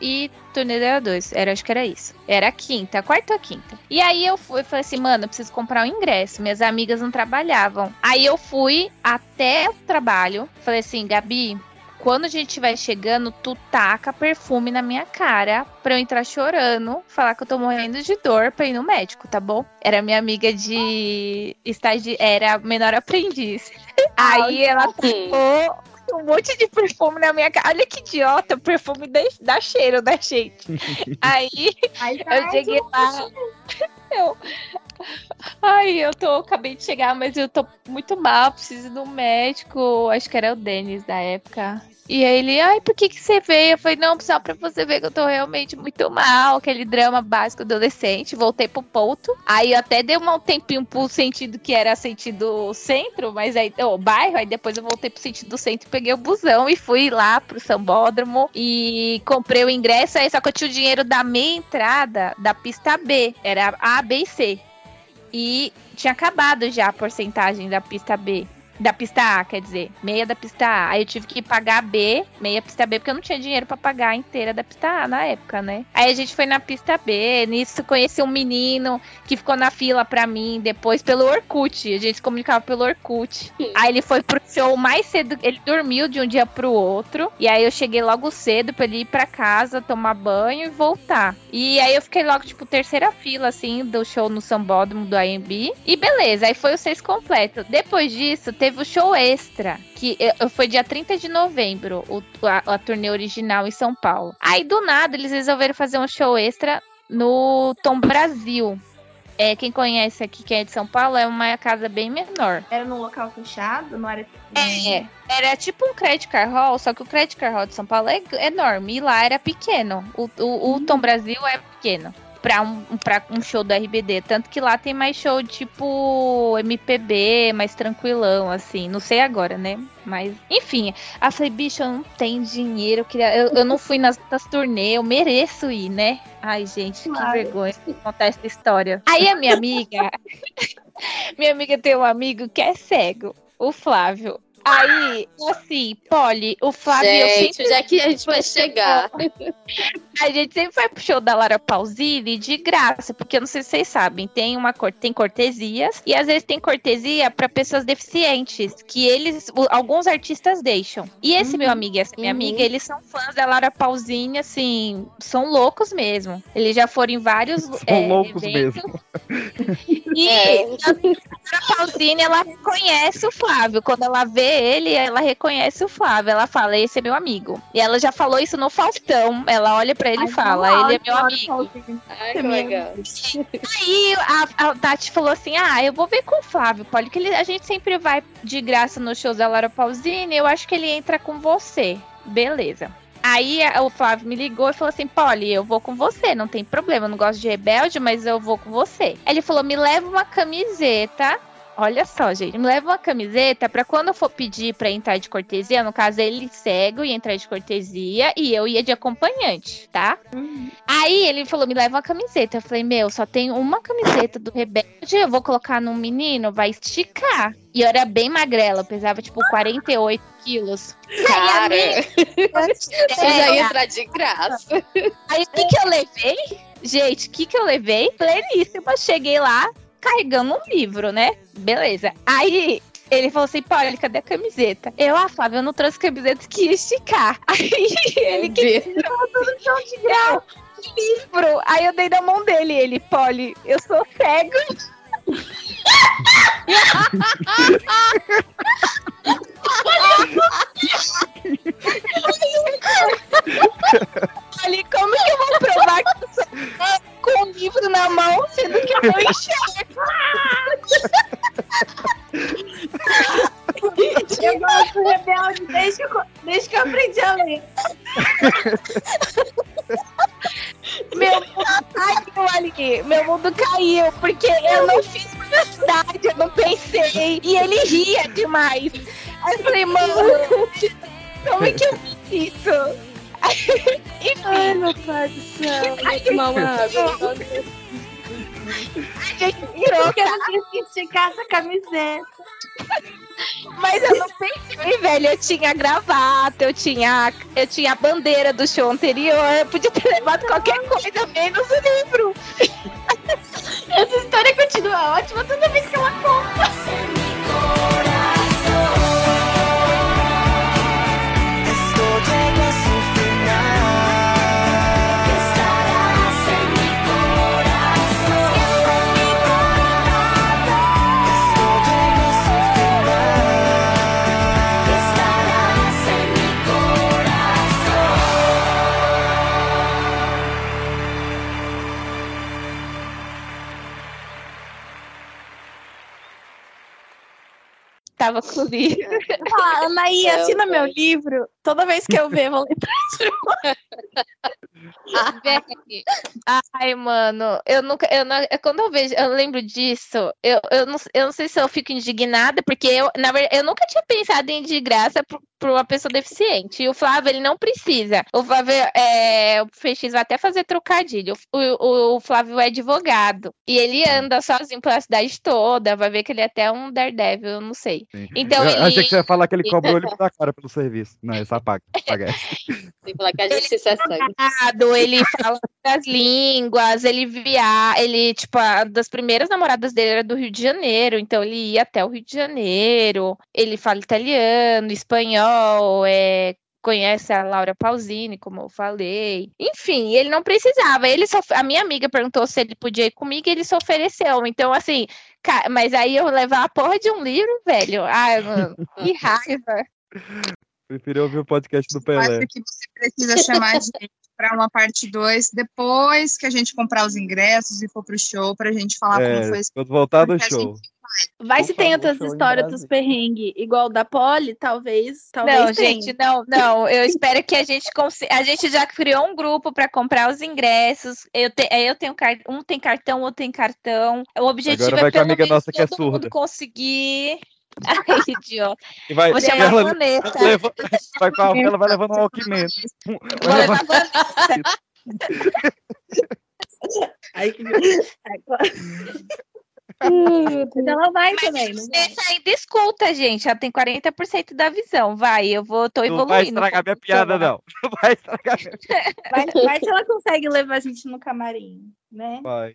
S3: e Turnê dela 2. Era, acho que era isso. Era a quinta, a quarta ou a quinta. E aí eu fui, falei assim, mano, eu preciso comprar um ingresso. Minhas amigas não trabalhavam. Aí eu fui até o trabalho. Falei assim, Gabi, quando a gente estiver chegando, tu taca perfume na minha cara pra eu entrar chorando, falar que eu tô morrendo de dor pra ir no médico, tá bom? Era minha amiga de estágio, era menor aprendiz. Aí ela tacou um monte de perfume na minha cara. Olha que idiota, o perfume dá, dá cheiro da gente. Aí eu cheguei lá. Eu, ai, eu tô, acabei de chegar, mas eu tô muito mal, preciso de um médico. Acho que era o Denis da época. E aí ele, ai, por que que você veio? Eu falei, não, só pra você ver que eu tô realmente muito mal, aquele drama básico adolescente. Voltei pro ponto. Aí até dei um tempinho pro sentido que era sentido centro, mas aí, o bairro, aí depois eu voltei pro sentido centro peguei o busão e fui lá pro Sambódromo e comprei o ingresso, aí só que eu tinha o dinheiro da meia entrada da pista B, era A, B e C. E tinha acabado já a porcentagem da pista B. Da pista A, quer dizer, meia da pista A. Aí eu tive que pagar a B, meia pista B, porque eu não tinha dinheiro pra pagar a inteira da pista A na época, né? Aí a gente foi na pista B, nisso conheci um menino que ficou na fila pra mim depois pelo Orkut. A gente se comunicava pelo Orkut. Aí ele foi pro show mais cedo, ele dormiu de um dia pro outro. E aí eu cheguei logo cedo pra ele ir pra casa, tomar banho e voltar. E aí eu fiquei logo, tipo, terceira fila, assim, do show no Sambódromo do AMB. E beleza, aí foi o seis completo. Depois disso, teve o show extra, que foi dia 30 de novembro, o, a, a turnê original em São Paulo. Aí do nada eles resolveram fazer um show extra no Tom Brasil. É, quem conhece aqui, quem é de São Paulo, é uma casa bem menor.
S1: Era num local fechado? Não era.
S3: É, era tipo um credit card hall, só que o credit card hall de São Paulo é enorme e lá era pequeno. O, o, o Tom Brasil é pequeno. Pra um, pra um show do RBD. Tanto que lá tem mais show tipo MPB, mais tranquilão, assim. Não sei agora, né? Mas, enfim. Aí falei, bicho, eu não tenho dinheiro. Eu, queria, eu, eu não fui nas, nas turnê, eu mereço ir, né? Ai, gente, que
S1: Claro.
S3: vergonha de contar essa história. Aí a minha amiga. minha amiga tem um amigo que é cego, o Flávio. Aí, assim, Polly, o Flávio. eu
S7: Gente,
S3: sempre-
S7: onde é que a gente vai chegar?
S3: A gente sempre vai pro show da Lara Pausini de graça, porque eu não sei se vocês sabem, tem uma tem cortesias e às vezes tem cortesia para pessoas deficientes, que eles alguns artistas deixam. E esse meu amigo e essa minha amiga, eles são fãs da Lara Pausini, assim, são loucos mesmo. Eles já foram em vários
S4: São
S3: é,
S4: loucos
S3: eventos.
S4: mesmo.
S3: E
S7: É.
S3: a Pausini, ela reconhece o Flávio. Quando ela vê ele, ela reconhece o Flávio. Ela fala, esse é meu amigo. E ela já falou isso no Faustão. Ela olha pra ele e fala, ele é meu amigo.
S7: Ai, que legal.
S3: Aí a, a Tati falou assim: Ah, eu vou ver com o Flávio, Poli, que ele- a gente sempre vai de graça nos shows da Laura Pausini. Eu acho que ele entra com você. Beleza. Aí o Flávio me ligou e falou assim: Polly, eu vou com você, não tem problema. Eu não gosto de rebelde, mas eu vou com você. Aí ele falou: me leva uma camiseta. Olha só, gente, me leva uma camiseta pra quando eu for pedir pra entrar de cortesia, no caso ele cego e entrar de cortesia e eu ia de acompanhante, tá? Aí ele falou: me leva uma camiseta. Eu falei: meu, só tem uma camiseta do Rebelde, eu vou colocar num menino, vai esticar. E eu era bem magrela, eu pesava tipo 48 quilos.
S7: Cara,
S3: Você
S7: você já ia entrar de graça.
S3: Aí o que, que eu levei? Gente, o que, que eu levei? Pleníssima. Cheguei lá carregando um livro, né? Beleza. Aí ele falou assim: Paulo, cadê a camiseta? Eu, ah, Flávio, eu não trouxe camiseta que ia esticar. Aí ele que tirou tudo no chão de grau. Livro. Aí eu dei na mão dele. Ele, Polly, eu sou cego. Ali, como que eu vou provar que sou cego com o livro na mão, sendo que eu não enxergo?
S1: Eu gosto do rebelde desde que eu, desde que eu aprendi a ler.
S3: Meu mundo caiu ali. Meu mundo caiu, porque eu não fiz universidade, eu não pensei. E ele ria demais. Aí eu falei, mano, como é que eu fiz isso? Enfim. Ai,
S1: meu pai do céu.
S3: Ai,
S7: tomar uma água.
S3: A gente virou,
S1: Porque eu não quis que esticar essa camiseta.
S3: Mas eu não pensei, velho. Eu tinha gravata, eu tinha, eu tinha a bandeira do show anterior. Eu podia ter levado qualquer coisa, menos o livro.
S1: Essa história continua ótima toda vez que ela conta.
S3: Tava com o livro.
S1: Ah, Anaí, assina meu livro. Toda vez que eu ver, eu vou lembrar de
S3: Ai, mano, eu nunca. Eu não, é quando eu vejo, eu lembro disso, eu, eu, não, eu não sei se eu fico indignada, porque eu, na verdade, eu nunca tinha pensado em ir de graça pra pra uma pessoa deficiente. E o Flávio, ele não precisa. O Flávio, é, o FX vai até fazer trocadilho. O, o, o Flávio é advogado. E ele anda sozinho pela cidade toda. Vai ver que ele é até um Daredevil, eu não sei. Então
S4: eu
S3: ele.
S4: achei que você ia falar que ele cobrou ele da cara pelo serviço. Não, ele essa.
S7: Tem que falar que a justiça é sangue.
S3: namorado, ele fala das línguas, ele via, ele, tipo, a das primeiras namoradas dele era do Rio de Janeiro, então ele ia até o Rio de Janeiro, ele fala italiano, espanhol, é, conhece a Laura Pausini, como eu falei. Enfim, ele não precisava. Ele só, a minha amiga perguntou se ele podia ir comigo e ele se ofereceu. Então, assim, mas aí eu levar a porra de um livro, velho. Ai, mano, que raiva.
S4: Preferi ouvir o podcast do
S8: Eu
S4: Pelé.
S8: acho que você precisa chamar a gente para uma parte 2 depois que a gente comprar os ingressos e for pro show pra gente falar como
S4: É,
S8: foi esse
S4: quando voltar do
S8: a
S4: show.
S1: Vai se tem outras histórias dos perrengues, igual o da Polly, talvez. talvez
S3: Não,
S1: tenha.
S3: gente, não, não. Eu espero que a gente consiga. A gente já criou um grupo para comprar os ingressos. Eu, te... eu tenho car... um tem cartão, outro tem cartão. O objetivo
S4: Agora
S3: é
S4: vai com a amiga
S3: menos
S4: nossa que é
S3: todo mundo
S4: surda.
S3: conseguir. Ai, idiota.
S4: E vai,
S3: Vou chamar a
S4: ela
S3: Vanessa.
S4: leva- vai com a ela vai levando um Walkman.
S3: Vou levar a Vanessa.
S1: Ai, que... Mas ela vai também, não vai?
S3: Deixa ainda escuta, gente. Ela tem 40% da visão. Vai, eu vou, tô
S4: Não
S3: evoluindo.
S4: vai estragar minha piada, não. Não vai estragar minha
S1: Vai, vai se ela consegue levar a gente no camarim, né?
S4: Vai.